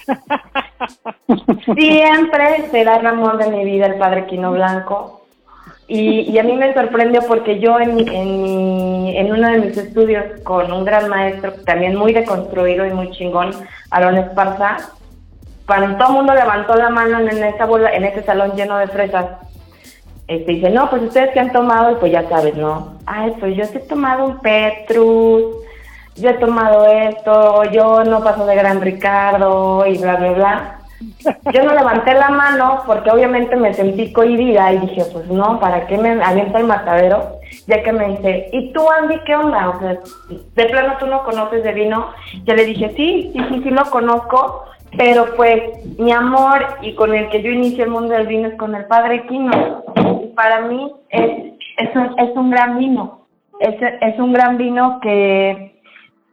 [laughs] siempre será el amor de mi vida el padre Quino Blanco y, a mí me sorprendió porque yo en, en, en uno de mis estudios con un gran maestro, también muy deconstruido y muy chingón, Aaron Esparza, cuando todo el mundo levantó la mano en, esa en ese salón lleno de fresas, este, dice, no, pues ustedes que han tomado, y pues ya sabes, ¿no? Ay, pues yo he tomado un Petrus, yo he tomado esto, yo no paso de Gran Ricardo, y bla, bla, bla. Yo no levanté la mano porque obviamente me sentí cohibida y dije, pues no, ¿para qué me avienta el matadero? Ya que me dice, ¿y tú, Andy, qué onda? O sea, de plano tú no conoces de vino. Yo le dije, sí, sí, sí, sí lo conozco, pero pues mi amor y con el que yo inicié el mundo del vino es con el padre Quino. Para mí es, es, un, es un gran vino. Es, es un gran vino que,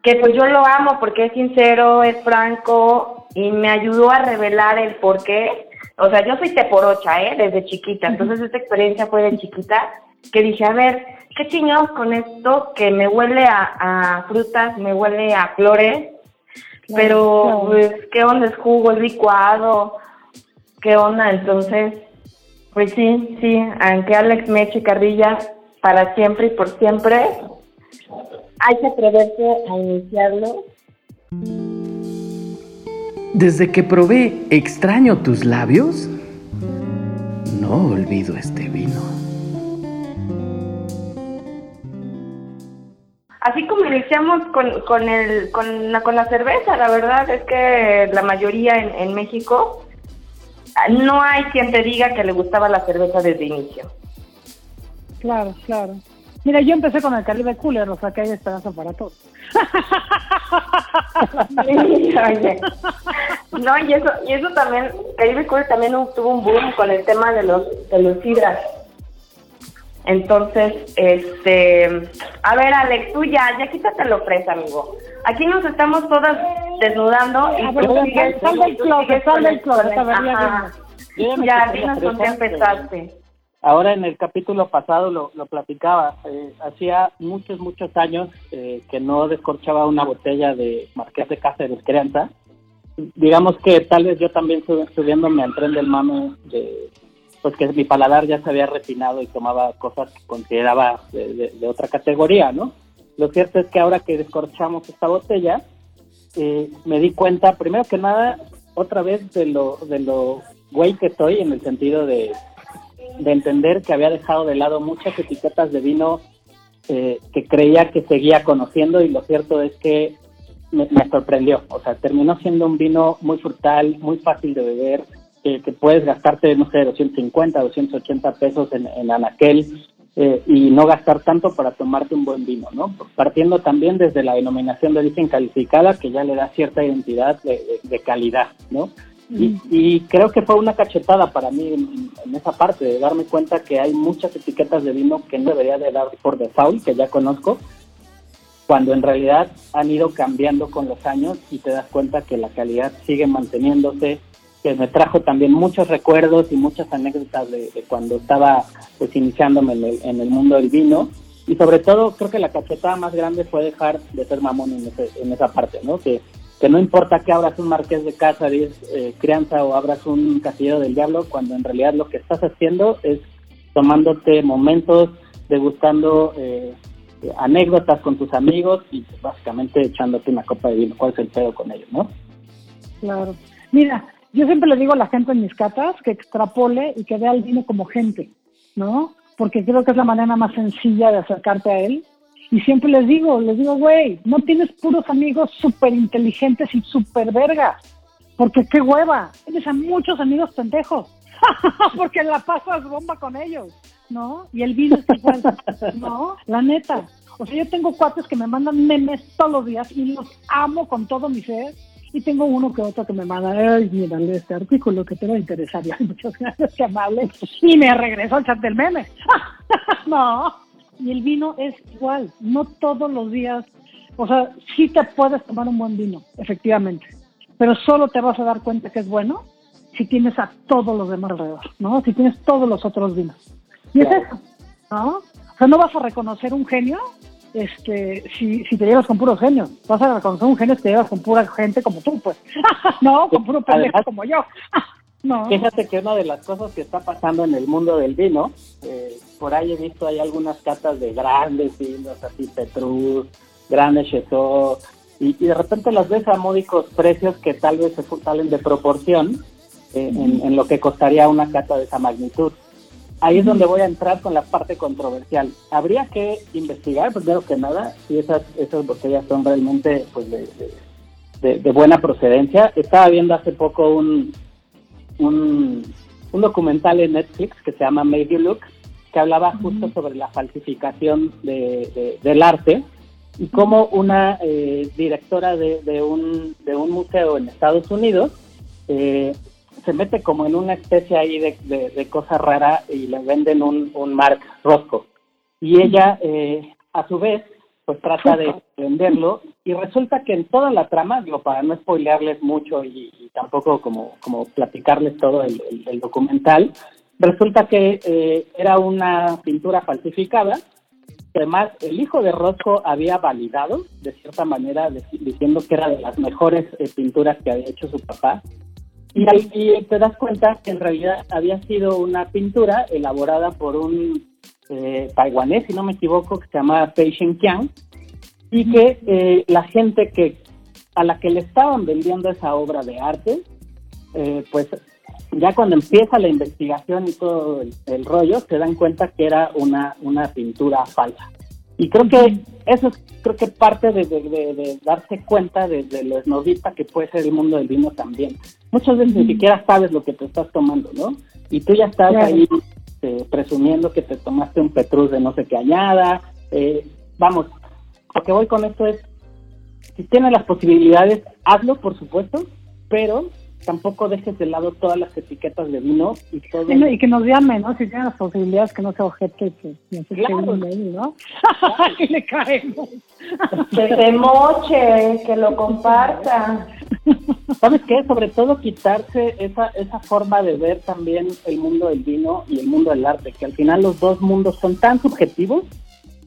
que pues yo lo amo porque es sincero, es franco, y me ayudó a revelar el por qué. O sea, yo soy teporocha, ¿eh? Desde chiquita. Entonces, esta experiencia fue de chiquita que dije, a ver, ¿qué chingados con esto que me huele a, frutas, me huele a flores? pero, pues, ¿qué onda? ¿Es jugo? ¿Es licuado? ¿Qué onda? Entonces, pues sí, sí, aunque Alex me eche carrilla para siempre y por siempre, hay que atreverse a iniciarlo. Desde que probé extraño tus labios, no olvido este vino. Así como iniciamos con, con, el, con, la, con la cerveza, la verdad es que la mayoría en, en México no hay quien te diga que le gustaba la cerveza desde inicio. Claro, claro. Mira, yo empecé con el Caribe Cooler, o sea que hay esperanza para todos. no, y eso, y eso también, Caribe Cooler también tuvo un boom con el tema de los, de los hidras. Entonces, este, a ver, Alex, tú ya, ya quítate lo fresa, amigo. Aquí nos estamos todas desnudando y tú sigues, sal del closet, sal del closet, ya, dinos dónde empezaste. Ahora en el capítulo pasado lo, lo platicaba, eh, hacía muchos, muchos años eh, que no descorchaba una botella de Marqués de Cáceres Crianza. Digamos que tal vez yo también subiéndome al tren del mame, de, pues que mi paladar ya se había refinado y tomaba cosas que consideraba de, otra categoría, ¿no? Lo cierto es que ahora que descorchamos esta botella, eh, me di cuenta, primero que nada, otra vez de lo, de lo güey que estoy en el sentido de de entender que había dejado de lado muchas etiquetas de vino eh, que creía que seguía conociendo y lo cierto es que me, sorprendió. O sea, terminó siendo un vino muy frutal, muy fácil de beber, que puedes gastarte, no sé, 250, 280 pesos en, en anaquel eh, y no gastar tanto para tomarte un buen vino, ¿no? Partiendo también desde la denominación de origen calificada, que ya le da cierta identidad de, de calidad, ¿no? Y, creo que fue una cachetada para mí en, esa parte, de darme cuenta que hay muchas etiquetas de vino que no debería de dar por default, que ya conozco, cuando en realidad han ido cambiando con los años y te das cuenta que la calidad sigue manteniéndose, que me trajo también muchos recuerdos y muchas anécdotas de, de cuando estaba pues iniciándome en el, en el mundo del vino y sobre todo creo que la cachetada más grande fue dejar de ser mamón en, ese- en esa parte, ¿no? Que, que no importa que abras un marqués de casa, eh, crianza o abras un casillero del diablo, cuando en realidad lo que estás haciendo es tomándote momentos, degustando eh, anécdotas con tus amigos y básicamente echándote una copa de vino. ¿Cuál es el pedo con ellos, no? Claro. Mira, yo siempre le digo a la gente en mis catas que extrapole y que vea el vino como gente, ¿no? Porque creo que es la manera más sencilla de acercarte a él. Y siempre les digo, les digo, güey, no tienes puros amigos súper inteligentes y súper vergas. Porque qué hueva. Tienes a muchos amigos pendejos. [laughs] porque la pasas bomba con ellos, ¿no? Y el vino es igual, [laughs] ¿no? La neta. O sea, yo tengo cuates que me mandan memes todos los días y los amo con todo mi ser. Y tengo uno que otro que me manda, ay, mírale este artículo que te va a interesar. [laughs] Y, muchas gracias, qué amable. Y me regreso al chat del meme. no. Y el vino es igual. No todos los días. O sea, sí te puedes tomar un buen vino, efectivamente. Pero solo te vas a dar cuenta que es bueno si tienes a todos los demás alrededor, ¿no? Si tienes todos los otros vinos. Y es Claro. eso, ¿no? O sea, no vas a reconocer un genio este, si, si te llevas con puros genios. Vas a reconocer un genio si te llevas con pura gente como tú, pues. [laughs] no, con puro pendejo como yo. No. Fíjate que una de las cosas que está pasando en el mundo del vino, eh, por ahí he visto hay algunas catas de grandes vinos, así Petrus, Grandes Chateau, y, y de repente las ves a módicos precios que tal vez se salen de proporción eh, en, en lo que costaría una cata de esa magnitud. Ahí es donde voy a entrar con la parte controversial. Habría que investigar, primero que nada, si esas, esas botellas son realmente pues, de- de buena procedencia. Estaba viendo hace poco un, un, un documental en Netflix que se llama Made You Look, que hablaba justo sobre la falsificación de, de- del arte y cómo una eh, directora de, de un, de un museo en Estados Unidos eh, se mete como en una especie ahí de, cosa rara y le venden un, un Mark Roscoe. Y ella, eh, a su vez, pues trata de venderlo y resulta que en toda la trama, digo, para no spoilearles mucho y, y tampoco como, como platicarles todo el, el- el documental, resulta que eh, era una pintura falsificada además el hijo de Roscoe había validado, de cierta manera, de- diciendo que era de las mejores eh, pinturas que había hecho su papá. Y y te das cuenta que en realidad había sido una pintura elaborada por un eh, taiwanés, si no me equivoco, que se llama Pei Shenqiang, y que eh, la gente que a la que le estaban vendiendo esa obra de arte, eh, pues ya cuando empieza la investigación y todo el, el rollo, se dan cuenta que era una, una pintura falsa. Y creo que eso es creo que parte de, de- de- de darse cuenta de, de lo esnovista que puede ser el mundo del vino también. Muchas veces ni siquiera sabes lo que te estás tomando, ¿no? Y tú ya estás Claro. ahí eh, presumiendo que te tomaste un Petrus de no sé qué añada. Eh, vamos, lo que voy con esto es, si tienes las posibilidades, hazlo, por supuesto, pero tampoco dejes de lado todas las etiquetas de vino y todo. Y, no- y que nos llame, ¿no? Si tiene las posibilidades que no sea ojete, que no sé Claro. ¿no? que le caemos. Que se moche, que lo comparta. [laughs] ¿Sabes qué? Sobre todo quitarse esa, esa forma de ver también el mundo del vino y el mundo del arte, que al final los dos mundos son tan subjetivos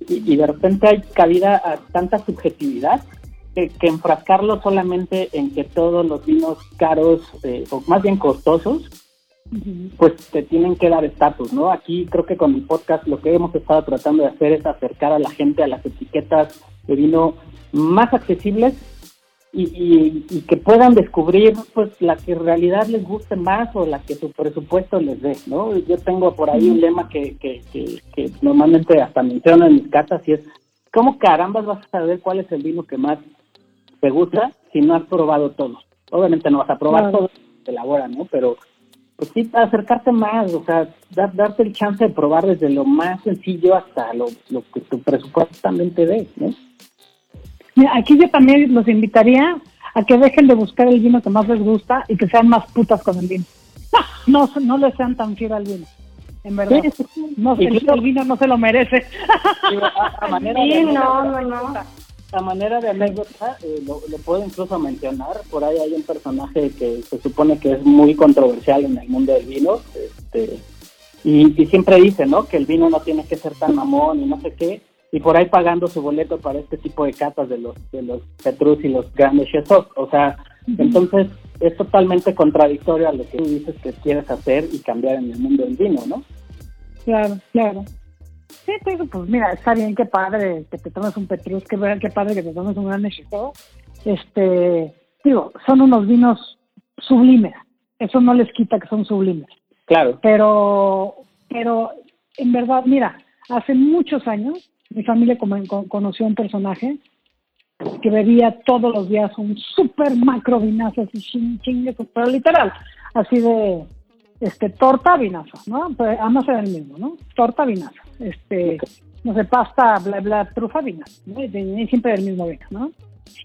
y, y de repente hay cabida a tanta subjetividad que, que enfrascarlo solamente en que todos los vinos caros, eh, o más bien costosos, pues te tienen que dar estatus, ¿no? Aquí creo que con mi podcast lo que hemos estado tratando de hacer es acercar a la gente a las etiquetas de vino más accesibles y, y- y que puedan descubrir pues la que en realidad les guste más o la que su presupuesto les dé, ¿no? Yo tengo por ahí un lema que, que, que, que normalmente hasta menciono en mis cartas y es ¿cómo carambas vas a saber cuál es el vino que más te gusta si no has probado todos? Obviamente no vas a probar Claro. todos, se elabora, ¿no? Pero pues sí, acercarte más, o sea, dar- darte el chance de probar desde lo más sencillo hasta lo, lo que tu presupuesto también te dé, ¿no? Mira, aquí yo también los invitaría a que dejen de buscar el vino que más les gusta y que sean más putas con el vino. No, no le sean tan fiel al vino, en verdad. No, el, el vino no se lo merece. A manera Sí, de- no, no, no. a manera de anécdota, eh, lo, lo puedo incluso mencionar. Por ahí hay un personaje que se supone que es muy controversial en el mundo del vino. Este, y, y siempre dice, ¿no? Que el vino no tiene que ser tan mamón y no sé qué. Y por ahí pagando su boleto para este tipo de catas de los de los Petrus y los grandes chefs. O sea, entonces es totalmente contradictorio a lo que tú dices que quieres hacer y cambiar en el mundo del vino, ¿no? Claro, claro. Sí, te digo, pues mira, está bien, qué padre que te tomes un Petrus, qué, qué padre que te tomes un Gran Chateau. Este, digo, son unos vinos sublimes. Eso no les quita que son sublimes. Claro. Pero, pero en verdad, mira, hace muchos años mi familia conoció un personaje que bebía todos los días un super macro vinazo, así ching, chingue, su- pero literal, así de este torta vinazo, ¿no? Pues, ambos eran el mismo, ¿no? Torta vinazo, este, no sé, pasta, bla, bla, trufa vinazo, ¿no? Y siempre el mismo vino, ¿no?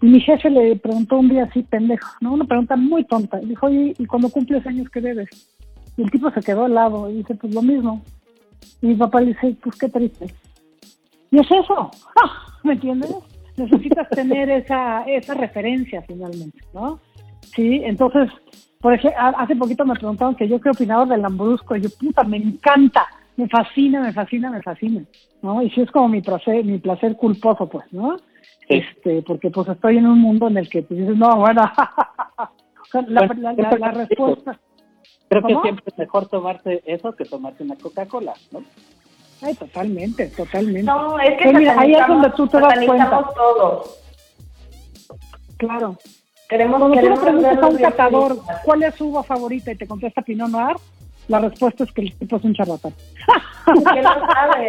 Y mi jefe le preguntó un día así, pendejo, ¿no? Una pregunta muy tonta. Le dijo, ¿y cuando cumples años qué bebes? Y el tipo se quedó al lado y dice, pues lo mismo. Y mi papá le dice, pues qué triste. Y es eso, [laughs] ¡Ah! ¿me entiendes? Necesitas tener esa, esa referencia finalmente, ¿no? Sí, entonces, por ejemplo, hace poquito me preguntaron que yo qué opinaba del Lambrusco, y yo, puta, me encanta, me fascina, me fascina, me fascina, ¿no? Y sí es como mi placer, mi placer culposo, pues, ¿no? Sí. Este, porque pues estoy en un mundo en el que pues, dices, no, bueno, [laughs] la, Pues, la- respuesta, Creo ¿Cómo? que siempre es mejor tomarse eso que tomarse una Coca-Cola, ¿no? Ay, totalmente, totalmente. No, es que Pues mira, ahí es donde tú te das cuenta. todo. Claro. Queremos, Cuando tú le preguntas a un catador cuál es su uva favorita y te contesta Pinot Noir, la respuesta es que el tipo es un charlatán. ¿Quién lo sabe?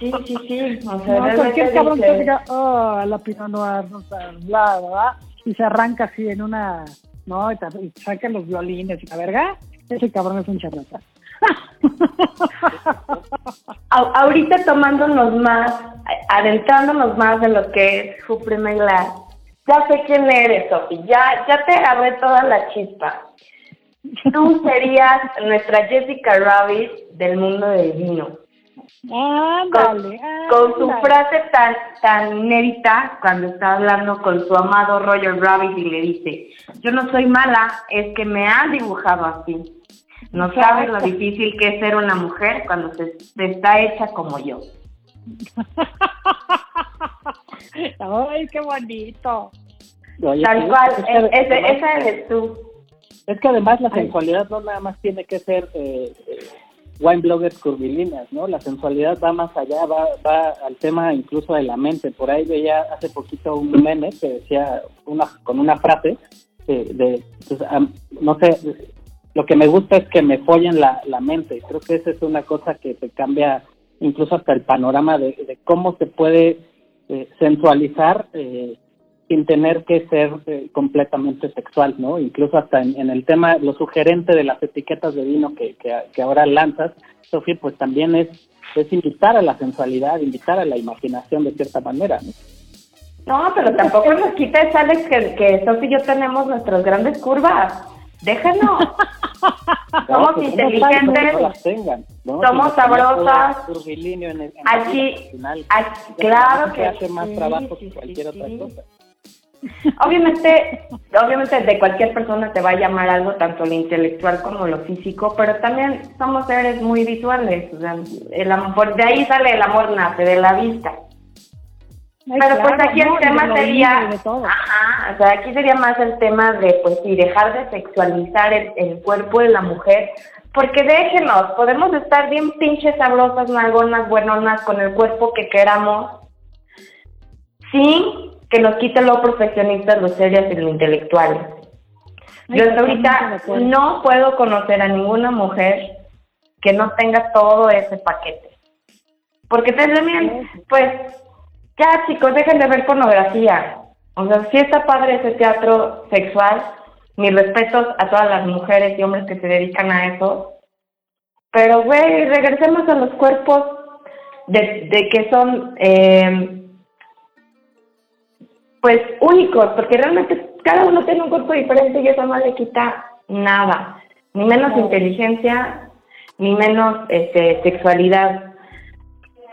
Sí, sí, sí. O sea, No, realmente cualquier cabrón que diga, oh, la Pinot Noir, no sé, bla, bla, bla, y se arranca así en una, no, y saca los violines y la verga, ese cabrón es un charlatán. Ahorita tomándonos más, adentrándonos más en lo que es Supreme Glass, ya sé quién eres, Sofi, ya, ya te agarré toda la chispa. Tú serías nuestra Jessica Rabbit del mundo del vino. Ándale, Con su ándale. frase tan, tan inédita cuando está hablando con su amado Roger Rabbit y le dice, yo no soy mala, es que me han dibujado así. No Exacto. sabes lo difícil que es ser una mujer cuando se, se está hecha como yo. [laughs] Ay, qué bonito. Oye, Tal cual, es que e- ese, además- esa eres tú. Es que además la Ay. sensualidad no nada más tiene que ser eh, eh, wine bloggers curvilíneas, ¿no? La sensualidad va más allá, va, va al tema incluso de la mente. Por ahí veía hace poquito un meme que decía una con una frase eh, de, pues, no sé, lo que me gusta es que me follen la, la mente. Creo que esa es una cosa que te cambia incluso hasta el panorama de, cómo se puede eh, sensualizar eh, sin tener que ser eh, completamente sexual, ¿no? Incluso hasta en, el tema, lo sugerente de las etiquetas de vino que, ahora lanzas, Sofía, pues también es, es invitar a la sensualidad, invitar a la imaginación de cierta manera, ¿no? Pero tampoco nos quites, Alex, que, que Sofi y yo tenemos nuestras grandes curvas. Déjanos. [laughs] Somos No, inteligentes. no las tengan, ¿no? somos Si sabrosas. todo curvilíneo en el- en Aquí- claro que hace más sí, trabajo sí, que cualquier sí. otra cosa. [laughs] Obviamente, obviamente de cualquier persona te va a llamar algo, tanto lo intelectual como lo físico, pero también somos seres muy visuales. O sea, el amor, de ahí sale el amor nace, de la vista. Ay, Pero pues aquí el no, tema sería, ajá, o sea, aquí sería más el tema de, pues sí, dejar de sexualizar el, el cuerpo de la mujer, porque déjenos, podemos estar bien pinches sabrosas, nalgonas, buenonas, con el cuerpo que queramos, sin que nos quite lo profesionistas, lo serias y lo intelectuales. Ay, Yo hasta ahorita no puedo conocer a ninguna mujer que no tenga todo ese paquete. Porque te también, pues, ya chicos, dejen de ver pornografía. O sea, si está padre ese teatro sexual, mis respetos a todas las mujeres y hombres que se dedican a eso. Pero, güey, regresemos a los cuerpos de, de que son, eh, pues, únicos, porque realmente cada uno tiene un cuerpo diferente y eso no le quita nada, ni menos inteligencia, ni menos este, sexualidad.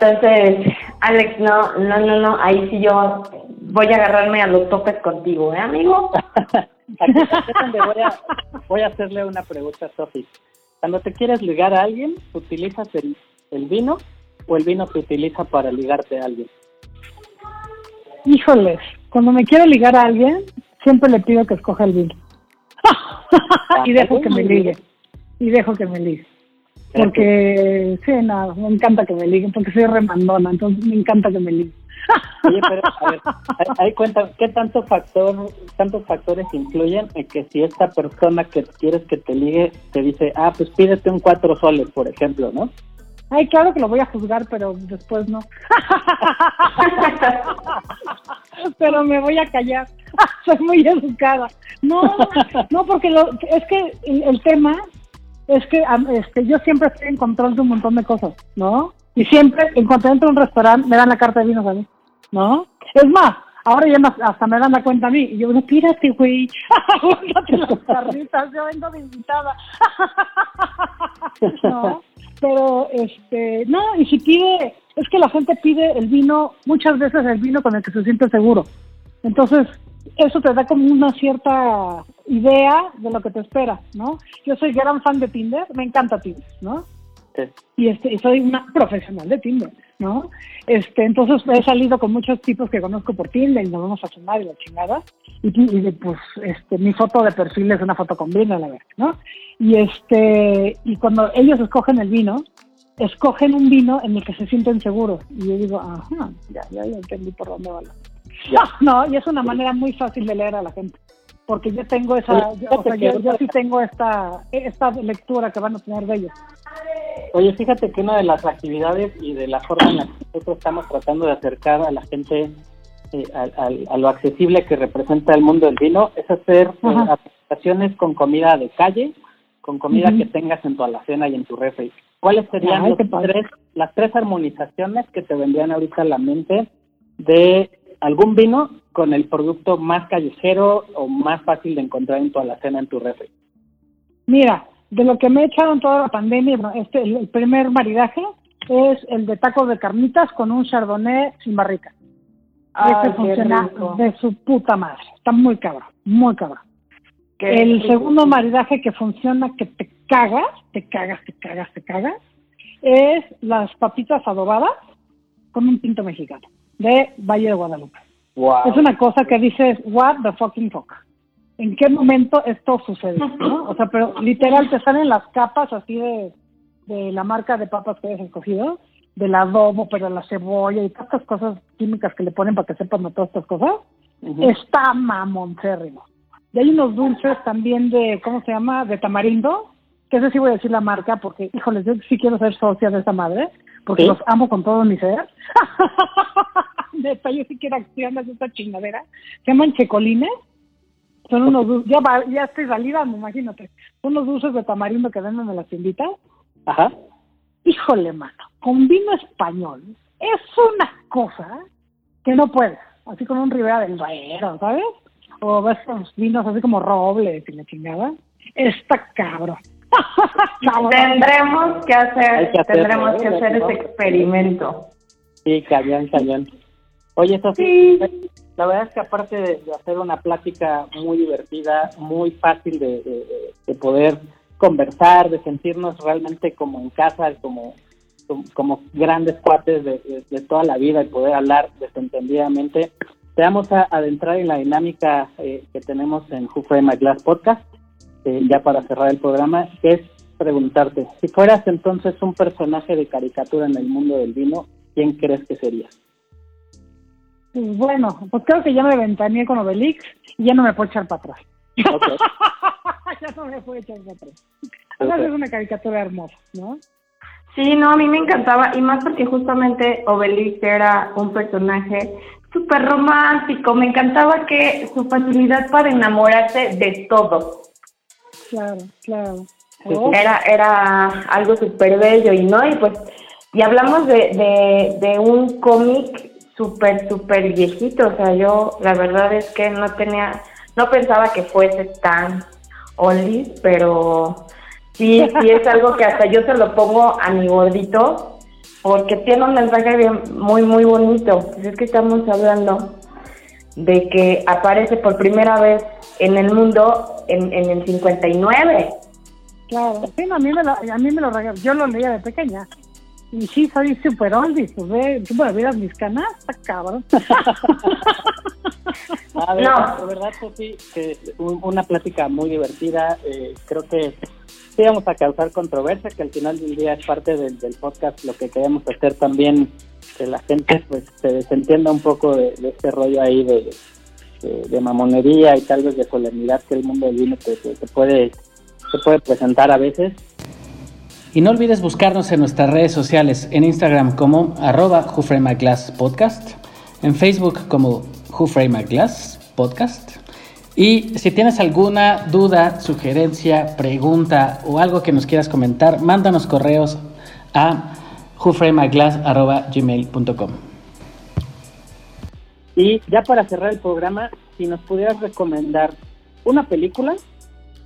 Entonces, Alex, no, no, no, no, ahí sí yo voy a agarrarme a los topes contigo, ¿eh, amigo? [laughs] Aquí, voy, a, voy a hacerle una pregunta a Sofi. Cuando te quieres ligar a alguien, ¿utilizas el, el vino o el vino se utiliza para ligarte a alguien? Híjoles, cuando me quiero ligar a alguien, siempre le pido que escoja el vino. [laughs] y dejo que me ligue. Y dejo que me ligue. Porque, sí, nada, me encanta que me liguen, porque soy remandona, entonces me encanta que me liguen. [laughs] Oye, pero a ver, ahí- ahí cuenta, ¿qué tanto factor, tantos factores influyen en que si esta persona que quieres que te ligue te dice, ah, pues pídete un cuatro soles, por ejemplo, ¿no? Ay, claro que lo voy a juzgar, pero después no. [laughs] pero me voy a callar. [laughs] Soy muy educada. No, no, porque lo, es que el, el tema es que este, yo siempre estoy en control de un montón de cosas, ¿no? Y siempre, en cuanto entro a un restaurante, me dan la carta de vinos a mí, ¿no? Es más, ahora ya hasta me dan la cuenta a mí. Y yo, no, pírate, güey. [laughs] Búscate las carritas, yo vengo de invitada. [laughs] ¿No? Pero, este, no, y si pide, es que la gente pide el vino, muchas veces el vino con el que se siente seguro. Entonces, eso te da como una cierta idea de lo que te espera, ¿no? Yo soy gran fan de Tinder, me encanta Tinder, ¿no? Sí. y este y soy una profesional de Tinder, ¿no? Este, entonces he salido con muchos tipos que conozco por Tinder y nos vamos a cenar y la chingada. Y, pues este mi foto de perfil es una foto con vino, la verdad, ¿no? Y este y cuando ellos escogen el vino, escogen un vino en el que se sienten seguros. Y yo digo, ajá, ya, ya, ya entendí por dónde va la. [laughs] No, y es una manera muy fácil de leer a la gente. Porque yo tengo esa, yo, o sea, yo, yo sí tengo esta, esta lectura que van a tener de ellos. Oye, fíjate que una de las actividades y de la forma en la que nosotros estamos tratando de acercar a la gente eh, al- al- a, lo accesible que representa el mundo del vino es hacer eh, aplicaciones con comida de calle, con comida que tengas en tu alacena y en tu refri. ¿Cuáles serían Ay, los tres, las tres armonizaciones que te vendrían ahorita a la mente de algún vino con el producto más callejero o más fácil de encontrar en tu alacena, en tu refri? Mira, de lo que me echaron toda la pandemia, bueno, este, el, el primer maridaje es el de tacos de carnitas con un chardonnay sin barrica. Qué funciona rico. de su puta madre. Está muy cabrón, muy cabrón. Qué el rico. segundo maridaje que funciona, que te cagas, te cagas, te cagas, te cagas, es las papitas adobadas con un pinto mexicano de Valle de Guadalupe. Wow. Es una cosa que dices, what the fucking fuck. ¿En qué momento esto sucedió? ¿no? O sea, pero literal te salen las capas así de, de la marca de papas que hayas escogido, del adobo, pero la cebolla y todas estas cosas químicas que le ponen para que sepan de todas estas cosas. Ujú. Está mamoncérrimo. Y hay unos dulces también de, ¿cómo se llama? De tamarindo, que ese sí voy a decir la marca porque, híjoles, yo sí quiero ser socia de esa madre, porque ¿Sí? los amo con todo mi ser. [laughs] Neta, yo sí quiero acciones de esta chingadera. Se llaman checolines. Son unos dulces, ya, va- ya estoy salivando, imagínate. Son unos dulces de tamarindo que venden en las tienditas. Ajá. Híjole, mano, con vino español es una cosa que no puedes. Así como un Ribera del Duero, ¿sabes? O ves los vinos así como robles y la chingada. Está cabrón. [laughs] Tendremos que hacer, que tendremos que ¿eh? hacer ese experimento. Sí, cañón, cañón. Oye, Sofía, Sí. la verdad es que aparte de, de hacer una plática muy divertida, muy fácil de, de- de poder conversar, de sentirnos realmente como en casa, como, como, como grandes cuates de, toda la vida y poder hablar desentendidamente, te vamos a adentrar en la dinámica eh, que tenemos en Who Framed My Glass Podcast, eh, ya para cerrar el programa, es preguntarte, si fueras entonces un personaje de caricatura en el mundo del vino, ¿quién crees que serías? Pues bueno, pues creo que ya me ventaneé con Obelix y ya no me puedo echar para atrás. [laughs] Ya no me puedo echar para atrás. Además es una caricatura hermosa, ¿no? Sí, no, a mí me encantaba, y más porque justamente Obelix era un personaje súper romántico. Me encantaba que su facilidad para enamorarse de todo. Claro, claro. Sí, Oh, Era, era algo súper bello, y no, y pues, y hablamos de, de, de un cómic súper, súper viejito. O sea, yo la verdad es que no tenía, no pensaba que fuese tan oldies, pero sí, sí es algo que hasta yo se lo pongo a mi gordito porque tiene un mensaje bien, muy, muy bonito. Pues es que estamos hablando de que aparece por primera vez en el mundo en, en el 59. Claro, sí, no, a mí me lo, a mí me lo regaló. Yo lo leía de pequeña. Y sí, soy súper oldie, pues ve, tú me miras mis canas, está cabrón. [laughs] [laughs] A ver, No. de verdad, Sofi, que un- una plática muy divertida. eh, creo que sí vamos a causar controversia, que al final del día es parte del, del podcast. Lo que queremos hacer también, que la gente pues se desentienda un poco de, de este rollo ahí de, de, de mamonería y tal vez de solemnidad que el mundo del vino se puede, se puede presentar a veces. Y no olvides buscarnos en nuestras redes sociales, en Instagram como arroba Podcast, en Facebook como Glass Podcast. Y si tienes alguna duda, sugerencia, pregunta o algo que nos quieras comentar, mándanos correos a whoframemyglass.gmail.com Y ya para cerrar el programa, si nos pudieras recomendar una película,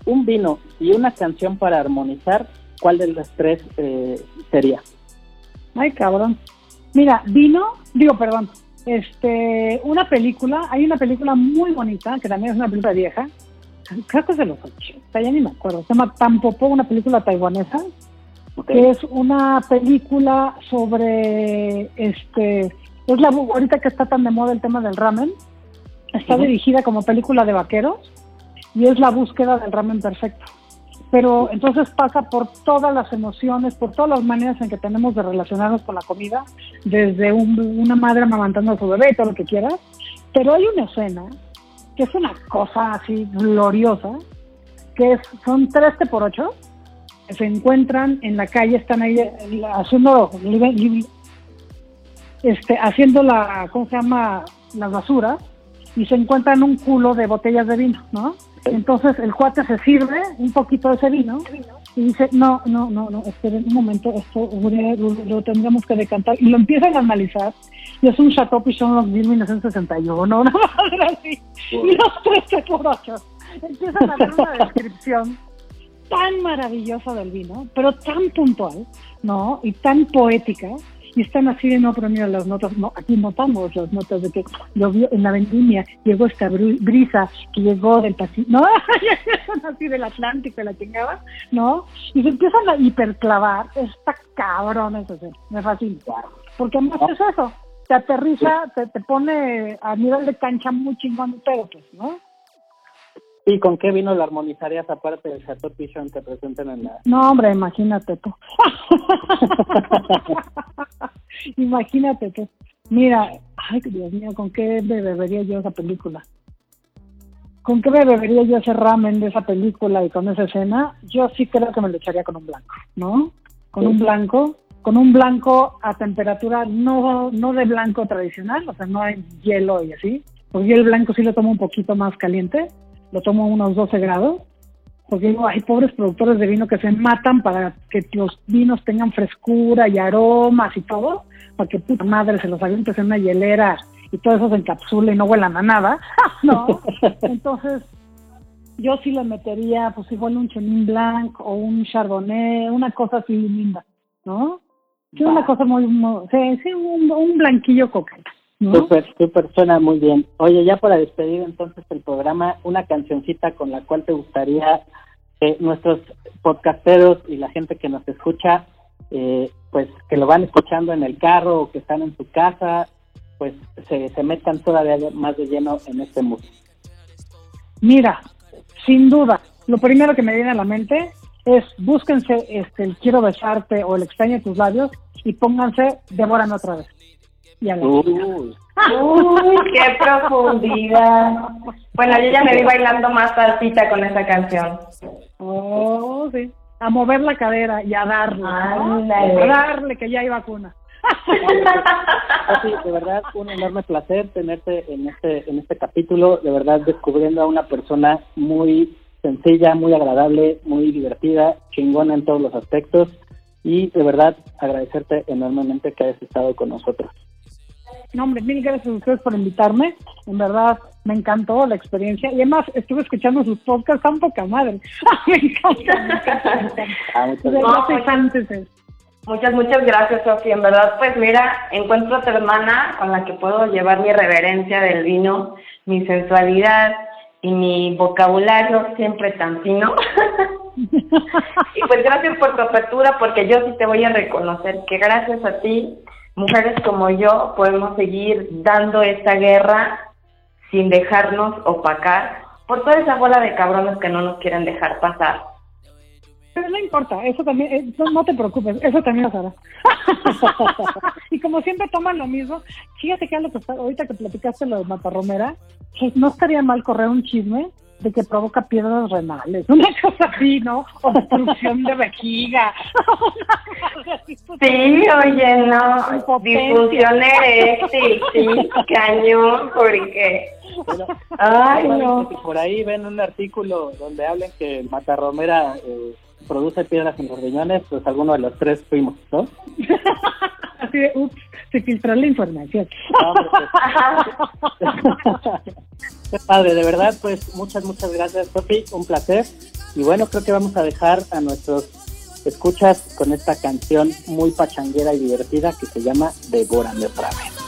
un vino y una canción para armonizar, ¿cuál de las tres eh, sería? Ay, cabrón. Mira, vino, digo, perdón, este, una película, hay una película muy bonita, que también es una película vieja, creo que es de los 80, ya ni me acuerdo, se llama Tampopo, una película taiwanesa, que es una película sobre, este, es la, ahorita que está tan de moda el tema del ramen, está Ujú. dirigida como película de vaqueros y es la búsqueda del ramen perfecto. Pero entonces pasa por todas las emociones, por todas las maneras en que tenemos de relacionarnos con la comida, desde un- una madre amamantando a su bebé y todo lo que quieras. Pero hay una escena que es una cosa así gloriosa, que es, son tres por ocho se encuentran en la calle, están ahí haciendo, este, haciendo la, ¿cómo se llama? Las basuras y se encuentran un culo de botellas de vino, ¿no? Entonces el cuate se sirve un poquito de ese vino y dice, no, no, no, no, esperen un momento, esto lo, tendríamos que decantar. Y lo empiezan a analizar y es un Chateau Pichon 1961, [laughs] una madre así. Y los tres por ocho empiezan a dar una descripción tan maravillosa del vino, pero tan puntual, ¿no? Y tan poética. Y están así de no, pero mira las notas, no, aquí notamos las notas de que llovió en la vendimia, llegó esta brisa que llegó del Pacífico, ¿no? [laughs] Así del Atlántico, la chingada, ¿no? Y se empiezan a hiperclavar, está cabrón eso, me fascina. Porque además es eso, te aterriza, te, te pone a nivel de cancha muy chingón el pedo, pues, ¿no? ¿Y con qué vino la armonizarías aparte del Chateau Pichon que presentan en la... No, hombre, imagínate tú. [laughs] imagínate tú. Mira, ay, Dios mío, ¿con qué me bebería yo esa película? ¿Con qué me bebería yo ese ramen de esa película y con esa escena? Yo sí creo que me lo echaría con un blanco, ¿no? Con un blanco, con un blanco a temperatura no, no de blanco tradicional, o sea, no hay hielo y así, porque yo el blanco sí lo tomo un poquito más caliente, lo tomo a unos 12 grados, porque digo, hay pobres productores de vino que se matan para que los vinos tengan frescura y aromas y todo, para que puta madre se los avientes en una hielera y todo eso se encapsule y no huelan a nada, [laughs] ¿no? Entonces, yo sí le metería, pues igual un Chenin Blanc o un Chardonnay, una cosa así linda, ¿no? Sí, una cosa muy, muy- sí, sí, un, un blanquillo coqueta, ¿no? Súper, súper, suena muy bien. Oye, ya para despedir entonces el programa, una cancioncita con la cual te gustaría que nuestros podcasteros y la gente que nos escucha, eh, pues que lo van escuchando en el carro o que están en su casa, pues se, se metan todavía más de lleno en este mundo. Mira, sin duda, lo primero que me viene a la mente es búsquense este, el quiero besarte o el extraño de tus labios y pónganse devórame otra vez. Y a la. Uy, Uy, [laughs] qué profundidad. Bueno, yo ya me vi bailando más salsita con esa canción. Oh, sí. A mover la cadera y a darle. A darle que ya hay vacuna. [laughs] Sofi, de verdad, un enorme placer tenerte en este, en este capítulo, de verdad descubriendo a una persona muy sencilla, muy agradable, muy divertida, chingona en todos los aspectos y de verdad agradecerte enormemente que hayas estado con nosotros. No, hombre, mil gracias a ustedes por invitarme. En verdad, me encantó la experiencia. Y además, estuve escuchando sus podcasts tan poca madre. [laughs] me encanta, me encanta. Ah. Muchas, muchas gracias, Sofía. En verdad, pues mira, encuentro a tu hermana con la que puedo llevar mi reverencia del vino, mi sensualidad y mi vocabulario siempre tan fino. [laughs] y pues gracias por tu apertura, porque yo sí te voy a reconocer que gracias a ti, mujeres como yo, podemos seguir dando esta guerra sin dejarnos opacar por toda esa bola de cabrones que no nos quieren dejar pasar. Pero no importa, eso también, eh, no, te preocupes, eso también lo hará. [laughs] y como siempre toman lo mismo, fíjate que lo ahorita que platicaste lo de Matarromera, no estaría mal correr un chisme de que provoca piedras renales, [laughs] una cosa así, ¿no? Obstrucción de vejiga. Sí, oye, no, difusión eréctil, sí, cañón, porque, ay, Bueno, no. si por ahí ven un artículo donde hablen que el matarromera eh, produce piedras en los riñones, pues alguno de los tres fuimos, ¿no? [laughs] Así de, ups, se filtró la información. No, pues. [laughs] Qué padre, de verdad, pues muchas, muchas gracias, Sofi, un placer. Y bueno, creo que vamos a dejar a nuestros escuchas con esta canción muy pachanguera y divertida que se llama Devórame otra vez.